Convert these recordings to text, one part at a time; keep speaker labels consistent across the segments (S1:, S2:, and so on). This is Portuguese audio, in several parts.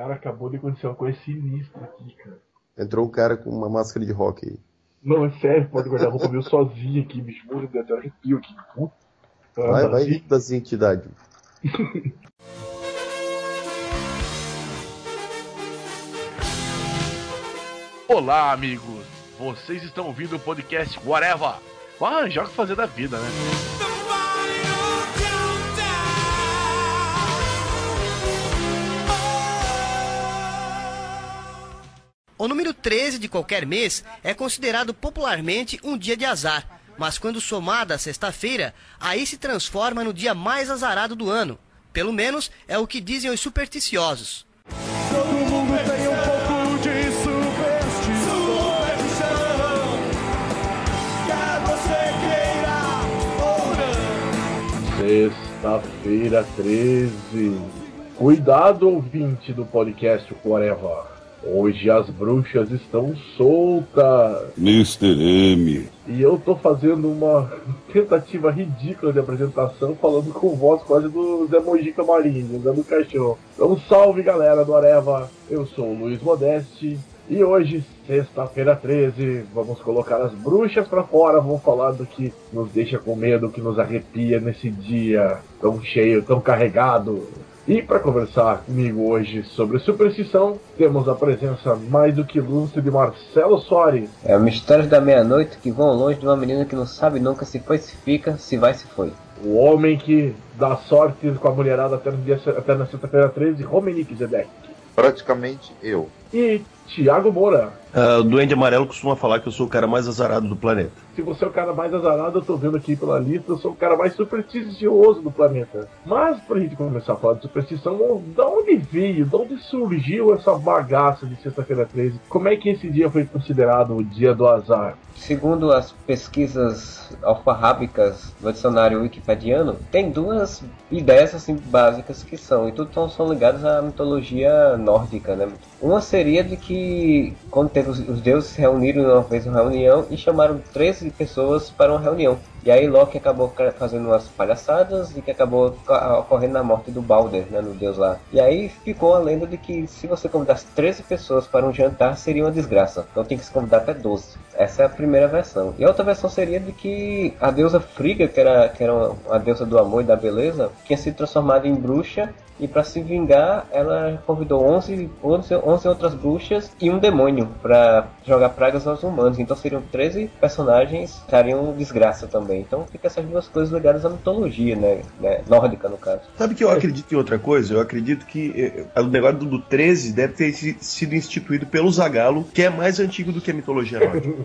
S1: Cara, acabou de acontecer uma coisa sinistra aqui, cara.
S2: Entrou um cara com uma máscara de rock aí.
S1: Não, é sério, pode guardar roupa meio sozinho aqui, bicho. Morre de até arrepio aqui. Puta.
S2: Vai, vai
S1: Assim.
S2: das entidades.
S3: Olá, amigos! Vocês estão ouvindo o podcast Whatever. Vai arranjar o que fazer da vida, né?
S4: O número 13 de qualquer mês é considerado popularmente um dia de azar, mas quando somada à sexta-feira, aí se transforma no dia mais azarado do ano. Pelo menos é o que dizem os supersticiosos.
S5: Todo mundo tem um pouco de superstição. Quer você queira ou não.
S1: Sexta-feira 13. Cuidado, ouvinte do podcast Whatever. Hoje as bruxas estão soltas.
S6: Mr. M.
S1: E eu tô fazendo uma tentativa ridícula de apresentação, falando com voz quase do Zé Mojica Marinho, Zé do Caixão. Então, salve galera do Areva, eu sou o Luiz Modeste. E hoje, sexta-feira 13, vamos colocar as bruxas pra fora, vamos falar do que nos deixa com medo, que nos arrepia nesse dia tão cheio, tão carregado. E para conversar comigo hoje sobre superstição, temos a presença mais do que ilustre de Marcelo Soares.
S7: É o mistério da meia-noite que vão longe de uma menina que não sabe nunca se foi, se fica, se vai, se foi.
S1: O homem que dá sorte com a mulherada até, no dia, até na sexta-feira 13, Romenick Zedek.
S6: Praticamente eu.
S1: E Thiago Moura.
S8: Ah, o Duende Amarelo costuma falar que eu sou o cara mais azarado do planeta.
S1: Se você é o cara mais azarado, eu tô vendo aqui pela lista, eu sou o cara mais supersticioso do planeta. Mas pra gente começar a falar de superstição, da onde veio, da onde surgiu essa bagaça de sexta-feira 13? Como é que esse dia foi considerado o dia do azar?
S7: Segundo as pesquisas alfarrábicas do dicionário wikipediano, tem duas ideias assim básicas que são, e tudo são, são ligadas à mitologia nórdica, né? Uma seria de que quando teve os, os deuses se reuniram uma vez uma reunião e chamaram 13 pessoas para uma reunião. E aí Loki acabou ca- fazendo umas palhaçadas e que acabou ca- ocorrendo a morte do Balder, né, no deus lá. E aí ficou a lenda de que se você convidasse 13 pessoas para um jantar seria uma desgraça. Então tem que se convidar até 12. Essa é a primeira versão. E a outra versão seria de que a deusa Frigga, que era, que era uma- a deusa do amor e da beleza, tinha sido transformada em bruxa e para se vingar, ela convidou 11, 11, 11 outras bruxas e um demônio para jogar pragas aos humanos. Então seriam 13 personagens que estariam desgraça também. Então fica essas duas coisas ligadas à mitologia, né? né? Nórdica, no caso.
S8: Sabe que eu acredito em outra coisa? Eu acredito que eh, o negócio do, do 13 deve ter si- sido instituído pelo Zagalo, que é mais antigo do que a mitologia nórdica.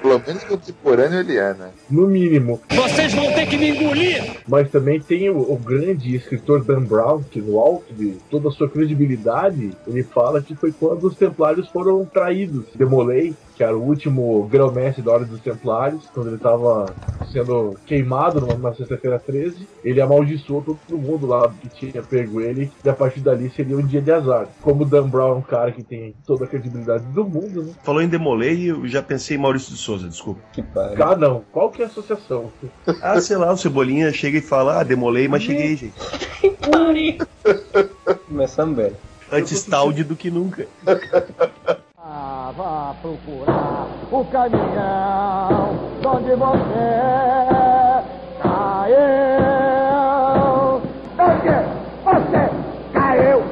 S6: Pelo menos contemporâneo ele é, né?
S1: No mínimo.
S5: Vocês vão ter que me engolir.
S1: Mas também tem o, o grande escritor Dan Brown, que no alto de toda a sua credibilidade, ele fala que foi quando os Templários foram traídos. Demolei, que era o último grão-mestre da Ordem dos Templários, quando ele estava sendo queimado numa, numa sexta-feira 13, ele amaldiçoou todo mundo lá que tinha pego ele, e a partir dali seria um dia de azar. Como o Dan Brown é um cara que tem toda a credibilidade do mundo, né?
S8: Falou em Demolei, eu já pensei em Maurício de Souza, desculpa.
S7: Que pariu.
S1: Ah, não. Qual que é a associação?
S8: Ah, sei lá, o Cebolinha chega e fala, ah, demolei, mas cheguei, gente.
S7: Começando bem.
S8: Antes tarde do que nunca.
S5: Vá procurar o caminhão onde você caiu. Onde você caiu?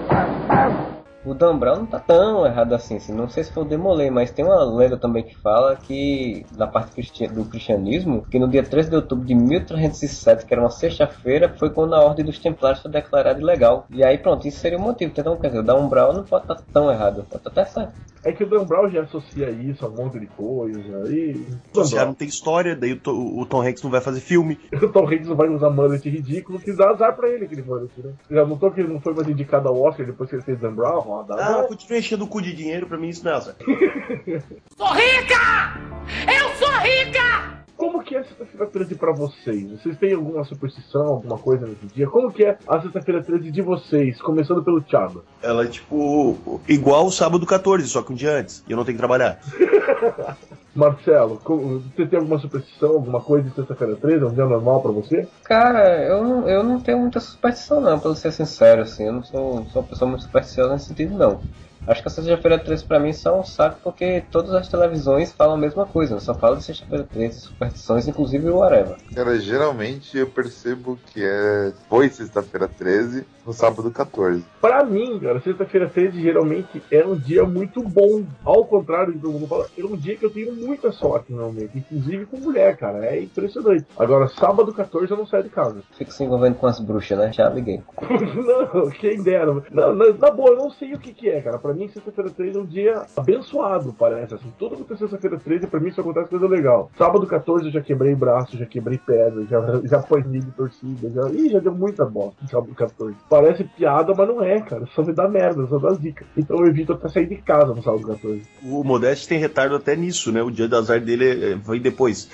S7: O Dan Brown não tá tão errado assim, assim. Não sei se foi o Demolei, mas tem uma lenda também que fala que, na parte do cristianismo, que no dia 13 de outubro de 1307, que era uma sexta-feira, foi quando a Ordem dos Templários foi declarada ilegal. E aí, pronto, isso seria o motivo. Então, quer dizer, o Dan Brown não pode estar tão errado. Tá até certo.
S1: É que o Dan Brown já associa isso a um monte de coisa. E.
S8: Já não tem história, daí o, o Tom Hanks não vai fazer filme.
S1: O Tom Hanks não vai usar mullet ridículo, que dá azar pra ele aquele mullet, né? Já notou que ele não foi mais indicado ao Oscar depois que ele fez Dan Brown? Ó, dá
S8: Ah, continua enchendo o cu de dinheiro, pra mim isso não é azar.
S5: Sou rica! Eu sou rica!
S1: Como que é a sexta-feira 13 pra vocês? Vocês têm alguma superstição, alguma coisa nesse dia? Como que é a sexta-feira 13 de vocês? Começando pelo Thiago.
S8: Ela é tipo igual o sábado 14, só que um dia antes. E eu não tenho que trabalhar.
S1: Marcelo, você tem alguma superstição, alguma coisa de sexta-feira 13? É um dia normal pra você?
S7: Cara, eu, não- eu não tenho muita superstição não, pra ser sincero, assim, eu não sou, sou uma pessoa muito supersticiosa nesse sentido não. Acho que a sexta-feira 13 pra mim só é um saco porque todas as televisões falam a mesma coisa, eu só falo de sexta-feira 13, superstições, inclusive o Areva.
S6: Cara, geralmente eu percebo que é foi sexta-feira 13, no sábado 14.
S1: Pra mim, cara, sexta-feira 13 geralmente é um dia muito bom. Ao contrário do mundo fala, é um dia que eu tenho muita sorte, normalmente. Inclusive com mulher, cara. É impressionante. Agora, sábado 14 eu não saio de casa.
S7: Fico se envolvendo com as bruxas, né? Já liguei.
S1: não, quem dera. Não, na, na boa, eu não sei o que, que é, cara. Pra mim, sexta-feira 13 é um dia abençoado, parece. Assim, tudo que é sexta-feira 13, pra mim, só acontece coisa legal. Sábado 14 eu já quebrei braço, já quebrei pedra, já, já apanhei de torcida. Já, ih, já deu muita bosta no sábado 14. Parece piada, mas não é, cara. Só me dá merda, só dá zica. Então eu evito até sair de casa no sábado 14.
S8: O Modeste tem retardo até nisso, né? O dia do azar dele vem depois.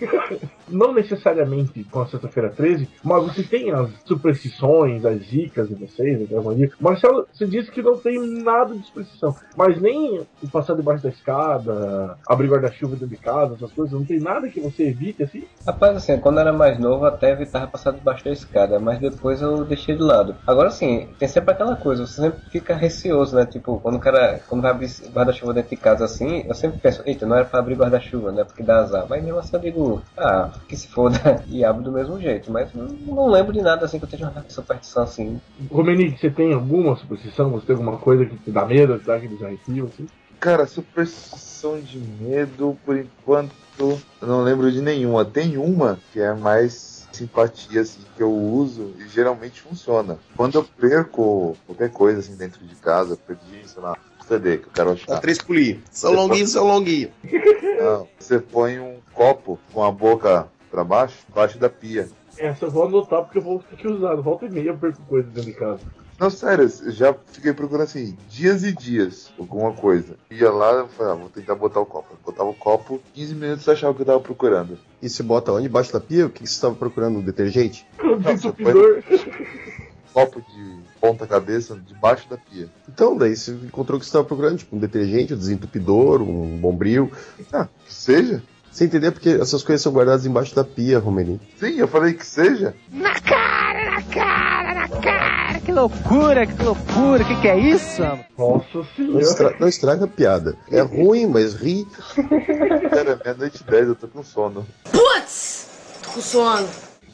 S1: não necessariamente com a sexta-feira 13, mas você tem as superstições, as dicas de vocês, até mania. Marcelo, você disse que não tem nada de superstição, mas nem passar debaixo da escada, abrir guarda-chuva dentro de casa, essas coisas, não tem nada que você evite assim?
S7: Rapaz, assim, quando eu era mais novo, até evitava passar debaixo da escada, mas depois eu deixei de lado. Agora, assim, tem sempre aquela coisa, você sempre fica receoso, né? Tipo, quando o cara, quando vai abrir guarda-chuva dentro de casa assim, eu sempre penso, eita, não era pra abrir guarda-chuva, né? Porque dá azar. Mas mesmo assim eu digo, ah, que se foda, e abro do mesmo jeito. Mas não, não lembro de nada assim que eu tenha uma superstição assim.
S1: Romenique, você tem alguma superstição? Você tem alguma coisa que te dá medo, que dá aqueles arrepios, assim?
S6: Cara, superstição de medo, por enquanto, eu não lembro de nenhuma. Tem uma que é mais simpatia, assim, que eu uso e geralmente funciona. Quando eu perco qualquer coisa, assim, dentro de casa, perdi, sei lá, CD que eu quero achar.
S8: três pulinhos. São longuinhos, são longuinhos.
S6: Não, você põe um copo com a boca pra baixo, baixo da pia.
S1: Essa eu vou anotar porque eu vou ter que usar. Volta e meia eu perco coisa dentro de casa.
S6: Não, sério, eu já fiquei procurando assim, dias e dias, alguma coisa. Ia lá, eu falei, ah, vou tentar botar o copo. Eu botava o copo, 15 minutos achava o que eu tava procurando.
S2: E você bota onde? Embaixo da pia? O que que você estava procurando? Um detergente?
S1: Desentupidor.
S6: Copo de ponta cabeça debaixo da pia.
S2: Então, daí você encontrou o que você estava procurando, tipo um detergente, um desentupidor, um bombril.
S6: Ah, que seja.
S2: Você entender porque essas coisas são guardadas embaixo da pia, Romeni.
S6: Sim, eu falei que seja.
S5: Que loucura, que loucura, que que é isso?
S1: Nossa
S2: Não,
S1: senhora.
S2: estra- não estraga a piada. É ruim, mas ri.
S6: Cara, meia-noite e 10, eu tô com sono.
S9: Putz! Tô com sono.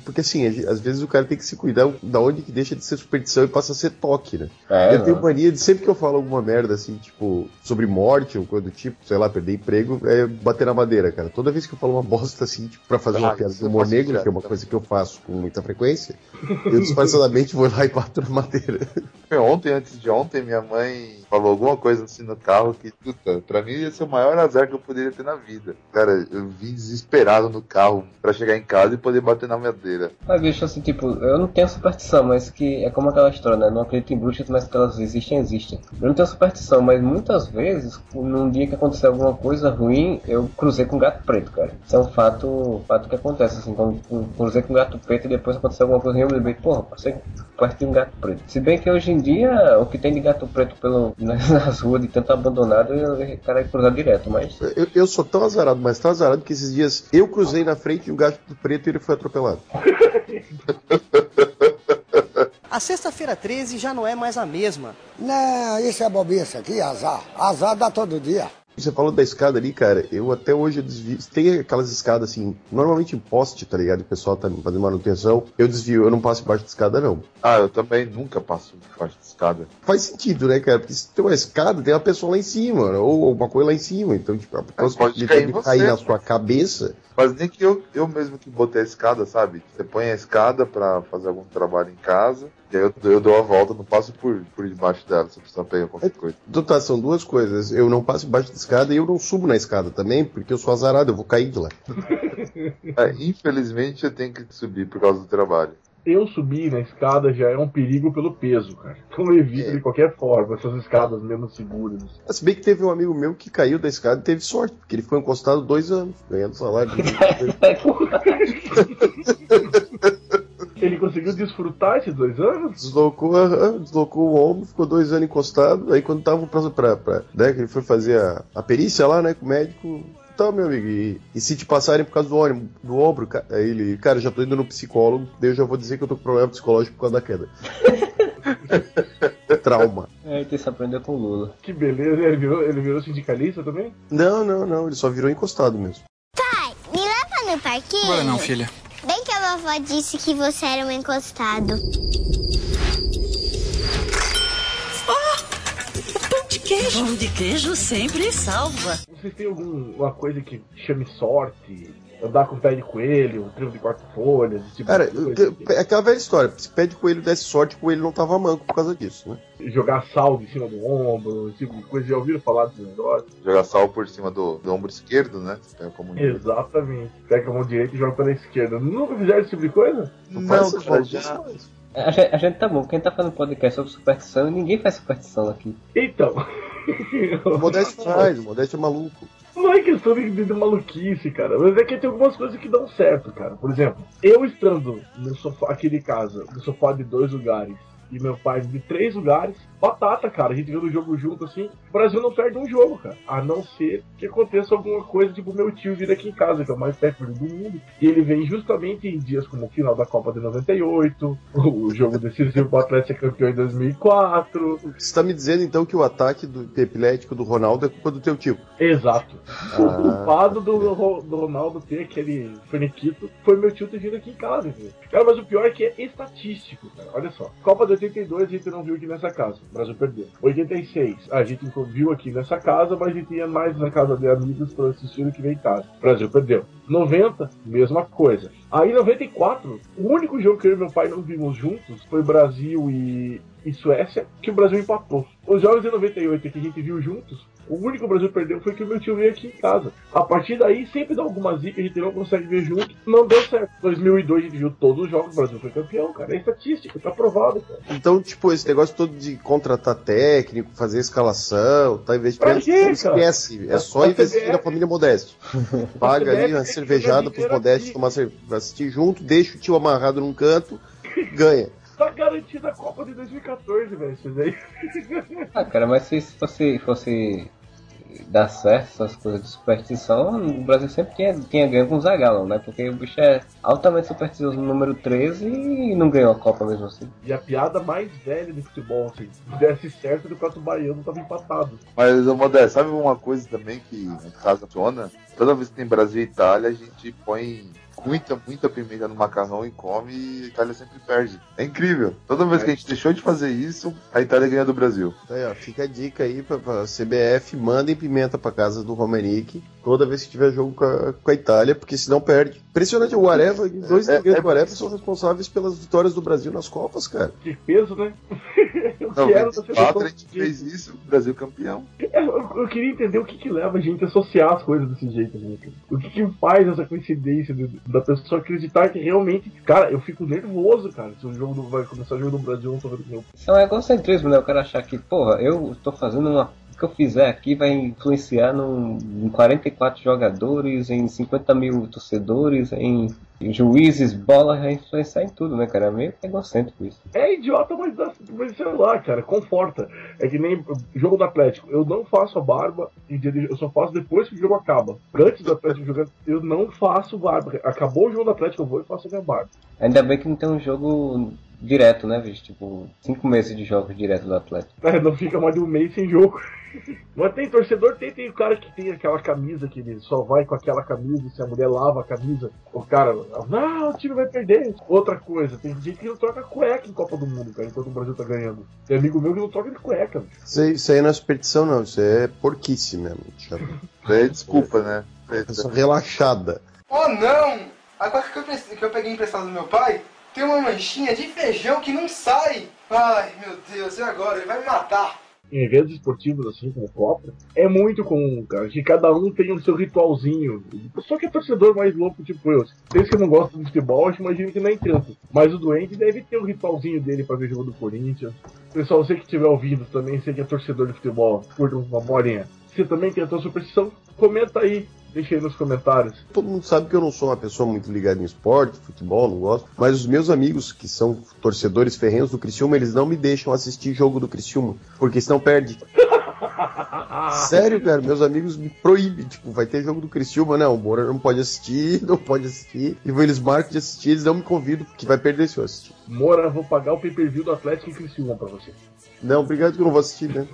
S2: Porque assim, às vezes o cara tem que se cuidar da onde que deixa de ser superstição e passa a ser toque, né?
S7: É,
S2: eu tenho
S7: não.
S2: mania de sempre que eu falo alguma merda assim, tipo, sobre morte ou coisa do tipo, sei lá, perder emprego, é bater na madeira, cara. Toda vez que eu falo uma bosta assim, tipo, pra fazer
S6: Ah,
S2: uma piada do humor negro, que é uma coisa que eu faço com muita frequência, eu disfarçadamente vou lá e bato na madeira.
S6: Ontem, antes de ontem, minha mãe falou alguma coisa assim no carro que, puta, pra mim ia ser o maior azar que eu poderia ter na vida. Cara, eu vim desesperado no carro pra chegar em casa e poder bater na madeira.
S7: Mas bicho, assim, tipo, eu não tenho superstição, mas que é como aquela história, né? Não acredito em bruxas, mas que elas existem, existem. Eu não tenho superstição, mas muitas vezes, num dia que aconteceu alguma coisa ruim, eu cruzei com um gato preto, cara. Isso é um fato, fato que acontece, assim, quando eu cruzei com um gato preto e depois aconteceu alguma coisa ruim, eu me lembrei, porra, passei perto de um gato preto. Se bem que hoje em dia, o que tem de gato preto pelo, nas, nas ruas, de tanto abandonado, eu o cara ia cruzar direto, mas...
S2: Eu, eu sou tão azarado, mas tão azarado que esses dias eu cruzei na frente de um gato preto e ele foi atropelado.
S4: A sexta-feira 13 já não é mais a mesma.
S10: Não, isso é bobice aqui, azar. Azar dá todo dia.
S2: Você falou da escada ali, cara. Eu até hoje eu desvio. Tem aquelas escadas assim, normalmente em poste, tá ligado? O pessoal tá fazendo manutenção. Eu desvio, eu não passo embaixo da escada, não.
S6: Ah, eu também nunca passo debaixo de escada.
S2: Faz sentido, né, cara? Porque se tem uma escada, tem uma pessoa lá em cima, ou uma coisa lá em cima. Então, tipo, a pessoa
S6: pode
S2: de
S6: cair
S2: de
S6: você,
S2: cair na sua cabeça.
S6: Mas nem que eu, eu mesmo que botei a escada, sabe? Você põe a escada pra fazer algum trabalho em casa, eu, eu dou a volta, não passo por, por debaixo dela, se a pessoa pega qualquer coisa.
S2: Então tá, são duas coisas. Eu não passo embaixo da escada e eu não subo na escada também, porque eu sou azarado, eu vou cair de lá.
S6: É, infelizmente eu tenho que subir por causa do trabalho.
S1: Eu subir na escada já é um perigo pelo peso, cara. Então eu evito de qualquer forma essas escadas menos seguras.
S2: Se bem que teve um amigo meu que caiu da escada e teve sorte, porque ele ficou encostado dois anos, ganhando salário.
S1: Ele conseguiu desfrutar esses dois anos?
S2: deslocou, aham, deslocou o ombro, ficou dois anos encostado. Aí quando tava pra. pra, pra né, que ele foi fazer a, a perícia lá, né, com o médico, Tá, meu amigo, e, e se te passarem por causa do ônibus, do ombro, ca- aí ele, cara, já tô indo no psicólogo, daí eu já vou dizer que eu tô com problema psicológico por causa da queda. Trauma.
S7: É, isso aprendeu com o Lula.
S1: Que beleza, ele virou, ele virou sindicalista também?
S2: Não, não, não, ele só virou encostado mesmo.
S11: Pai, me leva no parquinho.
S12: Agora não, filha.
S11: Bem que a vovó disse que você era um encostado.
S13: Pão de queijo. Pão de queijo sempre salva.
S1: Vocês têm alguma coisa que chame sorte? Andar com pé de coelho, trio de quatro folhas, esse tipo
S2: Cara,
S1: de coisa?
S2: é aquela velha história, se pede coelho desse sorte, o coelho não tava manco por causa disso, né?
S1: Jogar saldo em cima do ombro, esse tipo de coisa. Já ouviram falar desse negócio?
S6: Jogar sal por cima do, do ombro esquerdo, né? Pega como
S1: Exatamente. Pega a mão direita e joga pela esquerda. Nunca fizeram esse tipo de coisa?
S6: Não,
S2: faz
S6: cara,
S2: isso,
S6: já-
S7: A gente, a gente tá bom, quem tá fazendo podcast sobre superstição, ninguém faz superstição aqui.
S1: Então.
S2: O Modeste faz, o Modeste é maluco.
S1: Não é questão de, de maluquice, cara. Mas é que tem algumas coisas que dão certo, cara. Por exemplo, eu estando no sofá aqui de casa, no sofá de dois lugares, e meu pai de três lugares, batata, cara. A gente vendo o jogo junto assim. O Brasil não perde um jogo, cara. A não ser que aconteça alguma coisa, tipo meu tio vir aqui em casa, que é o mais perto do mundo. E ele vem justamente em dias como o final da Copa de 98, o jogo decisivo pro Atlético ser campeão em 2004.
S2: Você tá me dizendo então que o ataque do epilético do Ronaldo é culpa do teu tio?
S1: Exato. O
S2: Ah,
S1: culpado do, do Ronaldo ter aquele faniquito foi meu tio ter vindo aqui em casa, entendeu? Cara, mas o pior é que é estatístico, cara. Olha só. Copa de 82 a gente não viu aqui nessa casa. O Brasil perdeu. 86, a gente viu aqui nessa casa, mas a gente ia mais na casa de amigos pra assistir o que veio em casa. O Brasil perdeu. 90, mesma coisa. Aí 94, o único jogo que eu e meu pai não vimos juntos foi Brasil e, e Suécia, que o Brasil empatou. Os jogos de 98 que a gente viu juntos, o único que o Brasil perdeu foi que o meu tio veio aqui em casa. A partir daí, sempre dá alguma zica, a gente não consegue ver junto. Não deu certo. 2002 a gente viu todos os jogos, o Brasil foi campeão, cara. É estatística, tá provado, cara.
S2: Então, tipo, esse negócio todo de contratar técnico, fazer escalação, tá investimento,
S1: Pra quê, cara?
S2: esquece. É só
S1: A
S2: investir
S1: CBF
S2: na família Modeste. Paga ali uma cervejada pros Modestes tomar assistir junto, deixa o tio amarrado num canto, ganha.
S1: Tá garantida a Copa de 2014, velho. Isso aí.
S7: Ah, cara, mas se fosse, fosse dar certo essas coisas de superstição, o Brasil sempre tinha, tinha ganho com o Zagallo, né? Porque o bicho é altamente supersticioso no número 13 e não ganhou a Copa mesmo assim.
S1: E a piada mais velha de futebol, assim, se desse certo, o Cato Baiano tava empatado.
S6: Mas, ô Modé, sabe uma coisa também que em casa funciona? Toda vez que tem Brasil e Itália, a gente põe muita, muita pimenta no macarrão e come e a Itália sempre perde. É incrível. Toda vez que a gente deixou de fazer isso, a Itália ganha do Brasil.
S2: Aí, ó, fica a dica aí pra, pra CBF, mandem pimenta pra casa do Romanique toda vez que tiver jogo com a, com a Itália, porque senão perde. Impressionante, o Areva, dois
S6: É- é-
S2: do Areva são responsáveis pelas vitórias do Brasil nas Copas, cara.
S1: Que peso, né? eu quero da
S6: 94
S1: seleção.
S6: a gente fez isso, Brasil campeão.
S1: É, Eu, eu queria entender o que, que leva a gente a associar as coisas desse jeito, gente. O que, que faz essa coincidência de- da pessoa acreditar que realmente. Cara, eu fico nervoso, cara. Se o jogo do, vai começar o jogo do Brasil, eu não tô vendo meu.
S7: Isso é egocentrismo, né? O cara achar que, porra, eu tô fazendo uma. Que eu fizer aqui vai influenciar num, em 44 jogadores, em 50 mil torcedores, em, juízes, bola, vai influenciar em tudo, né, cara? É meio egocêntrico isso.
S1: É idiota, mas, dá- mas sei lá, cara, conforta. É que nem jogo do Atlético. Eu não faço a barba eu só faço depois que o jogo acaba. Antes do Atlético jogar, eu não faço barba. Acabou o jogo do Atlético, eu vou e faço a minha barba.
S7: Ainda bem que não tem um jogo direto, né, bicho? Tipo, cinco meses de jogos direto do Atlético.
S1: É, não fica mais de um mês sem jogo. Mas tem torcedor, tem, tem o cara que tem aquela camisa que ele só vai com aquela camisa, se a mulher lava a camisa, o cara, não, o time vai perder. Outra coisa, tem gente que não troca cueca em Copa do Mundo, cara, enquanto o Brasil tá ganhando. Tem amigo meu que não troca de cueca. bicho.
S2: Isso aí, isso aí não é superstição, não. Isso é porquice mesmo.
S6: É desculpa, né?
S2: Pessoa relaxada.
S12: Oh não! A cueca que eu, que eu peguei emprestado do meu pai tem uma manchinha de feijão que não sai. Ai, meu Deus, e agora? Ele vai me matar.
S1: Em eventos esportivos, assim, como Copa, é muito comum, cara, que cada um tem o seu ritualzinho. Só que é torcedor mais louco, tipo eu. Vocês que não gostam de futebol, eu imagino que nem tanto. Mas o doente deve ter o ritualzinho dele pra ver jogo do Corinthians. Pessoal, você que estiver ouvindo também, você que é torcedor de futebol, curta uma bolinha. Você também tem a tua superstição? Comenta aí, deixa aí nos comentários.
S2: Todo mundo sabe que eu não sou uma pessoa muito ligada em esporte, futebol, não gosto. Mas os meus amigos, que são torcedores ferrenhos do Criciúma, eles não me deixam assistir jogo do Criciúma, porque senão perde. Sério, cara, meus amigos me proíbem. Tipo, vai ter jogo do Criciúma, não. O Moura não pode assistir, não pode assistir. E eles marcam de assistir, eles não me convidam, porque vai perder se eu assistir.
S1: Moura, vou pagar o pay-per-view do Atlético e Criciúma pra você.
S2: Não, obrigado que eu não vou assistir, né?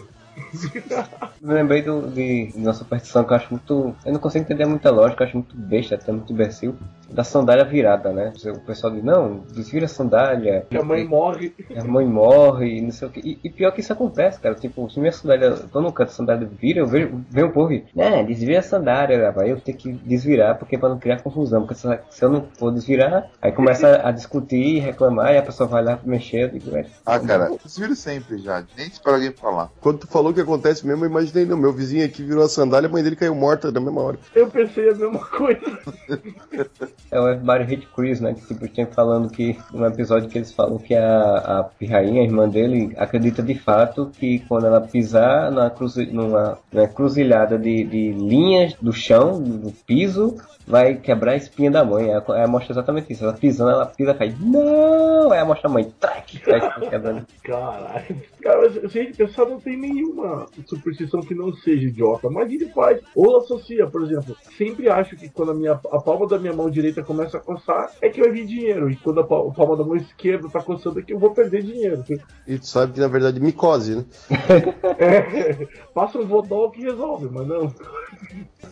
S7: Me lembrei do, de uma superstição que eu acho muito. Eu não consigo entender muita lógica, eu acho muito besta, até muito imbecil. Da sandália virada, né? O pessoal diz, não, desvira a sandália.
S1: Que a mãe morre.
S7: A mãe morre, não sei o que. E, e pior que isso acontece, cara. Tipo, se minha sandália, tô no canto, a sandália vira, eu vejo, vejo um povo e, né, desvira a sandália, vai eu tenho que desvirar, porque pra não criar confusão. Porque se, se eu não for desvirar, aí começa a, discutir, reclamar, e a pessoa vai lá mexer, eu digo, é.
S6: Ah, cara, desvira sempre já, nem espera alguém falar.
S2: Quando tu falou que acontece mesmo, eu imaginei, não, meu vizinho aqui virou a sandália, a mãe dele caiu morta na mesma hora.
S1: Eu pensei a mesma coisa.
S7: É o Everybody Hate Chris, né? Que tipo, tinha falando que. Um episódio que eles falam que a, a pirrainha, a irmã dele, acredita de fato que quando ela pisar na cruzi, numa, numa cruzilhada de, de linhas do chão, do piso, vai quebrar a espinha da mãe. Ela, ela mostra exatamente isso. Ela pisando, ela pisa, cai. Não! Aí ela mostra a mãe. Trac! Cai quebrando.
S1: Caralho. Cara, gente pensar, não tem nenhuma superstição que não seja idiota. Mas ele faz. Ou associa, por exemplo. Sempre acho que quando a, minha, a palma da minha mão direita começa a coçar, é que vai vir dinheiro. E quando a palma da mão esquerda tá coçando, é que eu vou perder dinheiro.
S2: E tu sabe que na verdade micose, né?
S1: é, passa um vodol que resolve, mas não.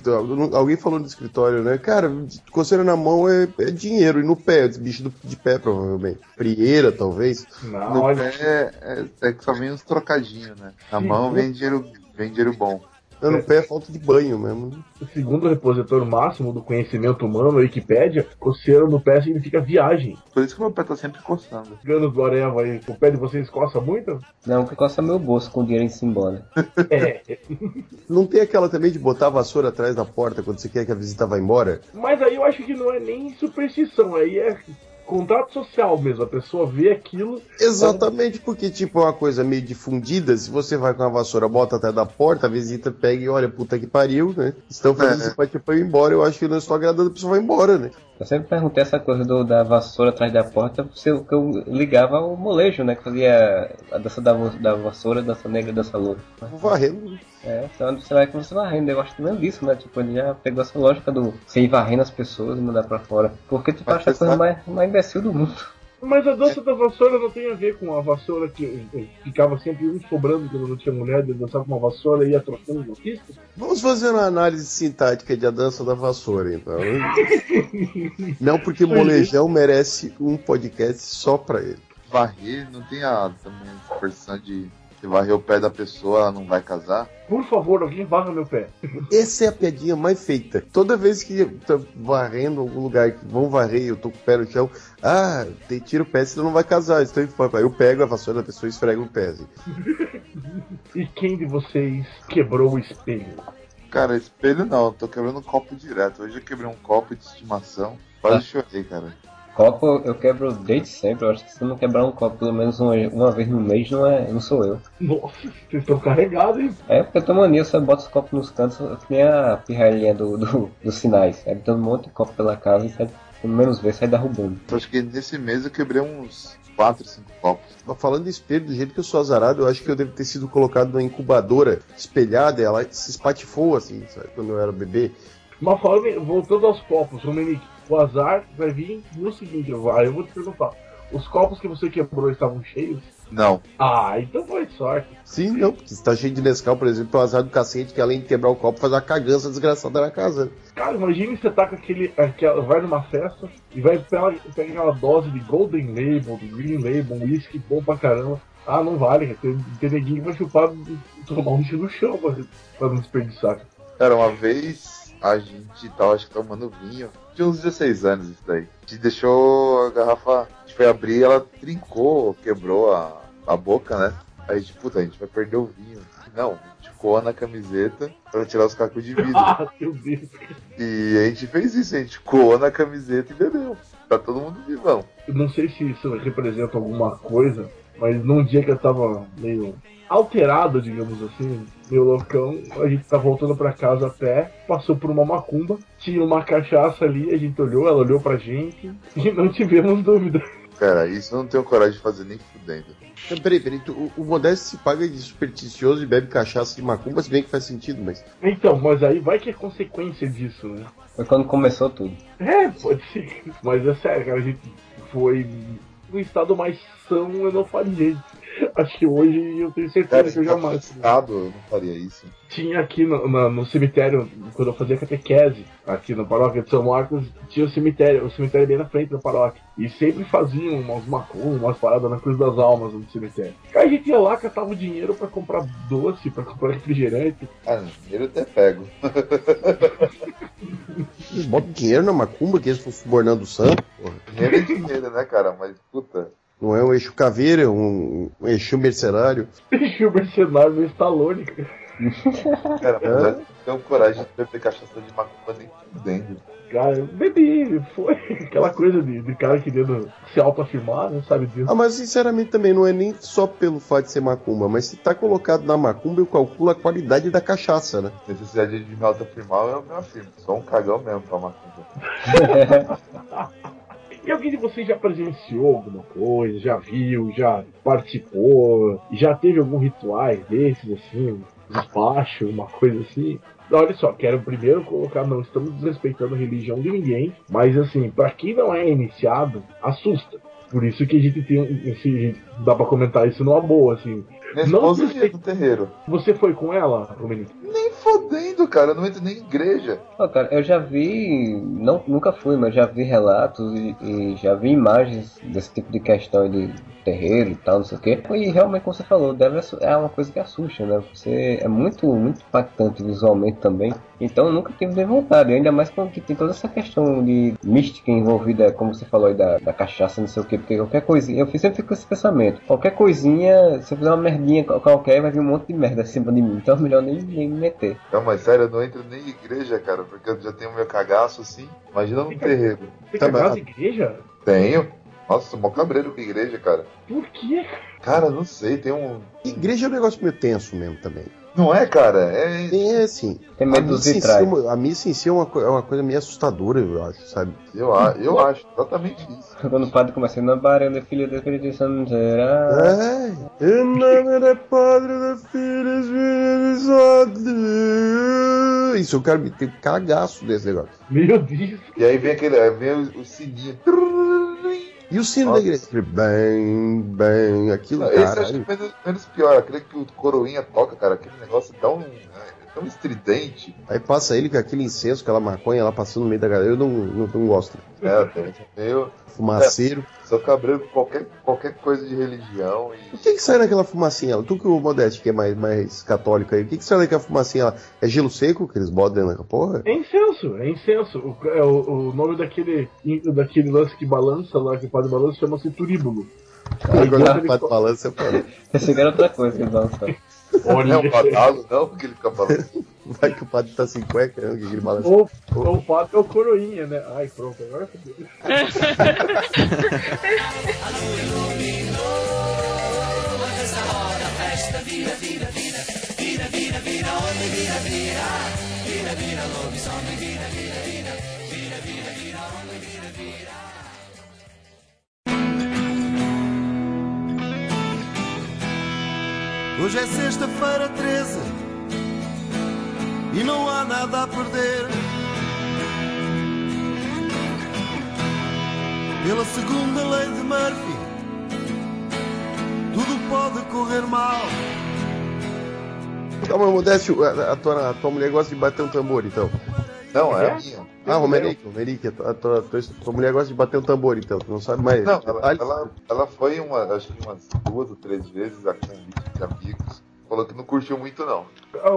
S2: Então, alguém falou no escritório, né? Cara, coceira na mão é, é dinheiro, e no pé, bicho do, de pé, provavelmente. Frieira, talvez.
S6: Não, no olha... pé é, é, que só vem uns trocadinhos, né? Na mão vem dinheiro, vem dinheiro bom.
S2: Não, no pé é falta de banho mesmo.
S1: Segundo o repositor máximo do conhecimento humano, a Wikipédia, coceira no pé significa viagem.
S6: Por isso que meu pé tá sempre coçando.
S1: Ganos do Areva aí, o pé de vocês coça muito?
S7: Não, que coça meu bolso com dinheiro em simbora.
S1: é.
S2: Não tem aquela também de botar a vassoura atrás da porta quando você quer que a visita vá embora?
S1: Mas aí eu acho que não é nem superstição, aí é contrato social mesmo, a pessoa vê aquilo.
S2: Exatamente, porque tipo é uma coisa meio difundida, se você vai com a vassoura, bota até da porta, a visita pega e olha, puta que pariu, né? Estão fazendo é. simpatia pra ir embora, eu acho que não estou agradando, a pessoa vai embora, né?
S7: Eu sempre perguntei essa coisa do, da vassoura atrás da porta, que eu ligava ao molejo, né? Que fazia a dança da, da vassoura, dança negra, dança loura.
S2: Varrendo.
S7: É, então você vai que você varrendo. Eu gosto também disso, né? Tipo, ele já pegou essa lógica do você ir varrendo as pessoas e mandar pra fora. Porque tu acha a coisa mais, mais imbecil do mundo.
S1: Mas a dança da vassoura não tem a ver com a vassoura que ficava sempre um sobrando quando não tinha mulher, ele dançava com uma vassoura e ia trocando na pista?
S2: Vamos fazer uma análise sintática de a dança da vassoura, então. não porque Molejão merece um podcast só pra ele.
S6: Varrer não tem a também a expressão de se varrer o pé da pessoa, ela não vai casar.
S1: Por favor, alguém varra meu pé.
S2: Essa é a piadinha mais feita. Toda vez que eu tô varrendo algum lugar que vão varrer eu tô com o pé no chão, ah, tira o pé, senão não vai casar. Estou Aí eu pego a vassoura da pessoa e esfrego o pé. Assim.
S1: e quem de vocês quebrou o espelho?
S6: Cara, espelho não, eu tô quebrando um copo direto. Hoje eu quebrei um copo de estimação. Quase ah. chorei, cara.
S7: Copo eu quebro desde sempre. Eu acho que se não quebrar um copo pelo menos uma, uma vez no mês, não, é, não sou eu.
S1: Nossa, vocês estão carregados, hein?
S7: É, porque eu tenho mania, você bota os copos nos cantos, que nem a pirralhinha do, do, dos sinais. Aí tem um monte de copo pela casa e sai, pelo menos ver, sai derrubando.
S6: Eu acho que nesse mês eu quebrei uns 4, 5 copos.
S2: Falando em espelho, do jeito que eu sou azarado, eu acho que eu devo ter sido colocado numa incubadora espelhada, ela se espatifou assim, sabe, quando eu era bebê.
S1: Mas falando, voltando aos copos, Dominique, o azar vai vir no seguinte, vai, eu vou te perguntar. Os copos que você quebrou estavam cheios?
S6: Não.
S1: Ah, então foi sorte.
S2: Sim, não, se tá cheio de Nescau, por exemplo, o azar do cacete que além de quebrar o copo faz uma cagança desgraçada na casa.
S1: Cara, imagine você tá com aquele. aquela, vai numa festa e vai pegar, pega aquela dose de Golden Label, de Green Label, whisky bom pra caramba. Ah, não vale, tem, tem neguinho que vai chupar, tomar um no chão pra, pra não desperdiçar.
S6: Cara, uma vez a gente tava, acho tomando vinho. Tinha uns 16 anos isso daí. A gente deixou a garrafa, a gente foi abrir ela trincou, quebrou a, a boca, né? Aí a gente, puta, a gente vai perder o vinho. Não, a gente coou na camiseta pra tirar os cacos de vidro.
S1: ah, meu Deus.
S6: E a gente fez isso, a gente coou na camiseta e bebeu. Tá todo mundo vivão.
S1: Eu não sei se isso representa alguma coisa, mas num dia que eu tava meio alterado, digamos assim, meu loucão, a gente tá voltando para casa a pé, passou por uma macumba, tinha uma cachaça ali, a gente olhou, ela olhou pra gente e não tivemos dúvida.
S6: Cara, isso eu não tenho coragem de fazer nem fudendo.
S2: Então, peraí, peraí, tu- o, o Modesto se paga de supersticioso e bebe cachaça de macumba, se bem que faz sentido, mas.
S1: Então, mas aí vai que é consequência disso, né?
S7: Foi quando começou tudo.
S1: É, pode ser. Mas é sério, cara, a gente foi no estado mais são, eu não faria isso. Acho que hoje eu tenho certeza
S6: Cara,
S1: que eu jamais.
S6: eu não faria isso.
S1: Tinha aqui no, na- no cemitério, quando eu fazia catequese, aqui na paróquia de São Marcos, tinha o cemitério, o cemitério bem na frente da paróquia. E sempre faziam umas macumbas, umas paradas na Cruz das Almas no cemitério. Aí a gente ia lá, catava o dinheiro pra comprar doce, pra comprar refrigerante.
S6: Ah, dinheiro eu até pego.
S2: Eles botam dinheiro na macumba que eles estão subornando o santo, porra.
S6: Dinheiro é dinheiro, né, cara? Mas, puta.
S2: Não é um eixo caveira, é um, um eixo mercenário.
S1: E o mercenário do Stallone, cara.
S6: Cara, mas tenho coragem de beber cachaça de macumba nem fudendo.
S1: Cara, eu bebi, foi aquela coisa de, de cara querendo se autoafirmar, não sabe disso.
S2: Ah, mas sinceramente também não é nem só pelo fato de ser macumba, mas se tá colocado na macumba, eu calculo a qualidade da cachaça, né?
S6: Necessidade de me autoafirmar, eu me afirmo. Sou um cagão mesmo pra macumba.
S1: E alguém de vocês já presenciou alguma coisa, já viu, já participou, já teve algum rituais desses, assim, despacho, uma coisa assim? Olha só, quero primeiro colocar, não estamos desrespeitando a religião de ninguém, mas assim, pra quem não é iniciado, assusta. Por isso que a gente tem, assim, dá pra comentar isso numa boa, assim.
S6: Minha
S1: Não
S6: esposa ia
S1: desrespe-
S6: no terreiro.
S1: Você foi com ela, Dominique?
S6: Nem fodendo, cara. Eu não entro nem em igreja.
S7: Cara, eu já vi, não, nunca fui, mas já vi relatos e, e já vi imagens desse tipo de questão de terreiro e tal, não sei o quê. E realmente, como você falou, deve, é uma coisa que assusta, né? Você é muito, muito impactante visualmente também. Então eu nunca tive de vontade, ainda mais quando que tem toda essa questão de mística envolvida, como você falou aí, da, da cachaça, não sei o quê, porque qualquer coisinha, eu sempre fico com esse pensamento, qualquer coisinha, se eu fizer uma merdinha qualquer, vai vir um monte de merda acima de mim, então é melhor nem, nem me meter.
S6: Não, mas sério, eu não entro nem em igreja, cara. Porque eu já tenho meu cagaço assim. Imagina num terreiro.
S1: Você
S2: tá mas-
S1: casa igreja?
S6: Tenho. Nossa, sou mó cabreiro com igreja, cara.
S1: Por quê?
S6: Cara, não sei, tem um.
S2: Igreja é um negócio meio tenso mesmo também.
S6: Não é, cara? É.
S2: É assim.
S7: Tem
S2: a
S7: medo dos
S2: si, é
S7: vitrais.
S2: uma- a missa em si é uma, é uma coisa meio assustadora, eu acho, sabe?
S6: Eu, eu acho, exatamente isso.
S7: Quando o padre começa, na barulho, filho do Espírito Santo será.
S2: É, em nome do Padre, do Filho e do Espírito Santo. Isso, o cara me um cagaço desse negócio.
S1: Meu Deus.
S6: E aí vem aquele. aí Vem o, o sininho.
S2: E o sino
S6: Nossa.
S2: da igreja? Aquele Bem, bem, aquilo,
S6: Esse eu
S2: cara.
S6: acho que menos, menos pior. Aquele que o coroinha toca, cara. Aquele negócio tão. É tão estridente.
S2: Aí passa ele com aquele incenso, aquela maconha lá passando no meio da galera. Eu não, não, não gosto.
S6: É, tem- meio.
S2: Fumaceiro.
S6: Sou cabreiro com qualquer, qualquer coisa de religião. E
S2: O que, que sai naquela fumacinha lá? Tu que o Modeste, que é mais, mais católico aí, o que, que sai naquela fumacinha lá? É gelo seco que eles botam dentro da porra?
S1: É incenso, é incenso. O, é o, o nome daquele, daquele lance que balança lá, que padre balança, chama-se turíbulo.
S2: Agora
S1: eles
S2: o padre balança é.
S7: Pensei que era outra coisa que eles
S6: não é um badalo, não, que ele fica falando.
S2: Vai que o padre tá sem cueca, né? Que ele balança.
S1: Ou, ou o padre é o coroinha, né? Ai, pronto, agora fodeu.
S5: Hoje é sexta-feira 13 e não há nada a perder. Pela segunda lei de Murphy, tudo pode correr mal.
S2: Calma, Modeste, a, a tua, a tua mulher gosta de bater um tambor, então.
S6: Não, é minha.
S2: Ah, Romerick, Romerick, a tua, a tua, mulher gosta de bater um tambor, então. Tu não sabe mais.
S6: Não, ela, ela, ela foi uma, acho que umas duas ou três vezes a convite de amigos. Falou que não curtiu muito, não.
S1: Ah, O,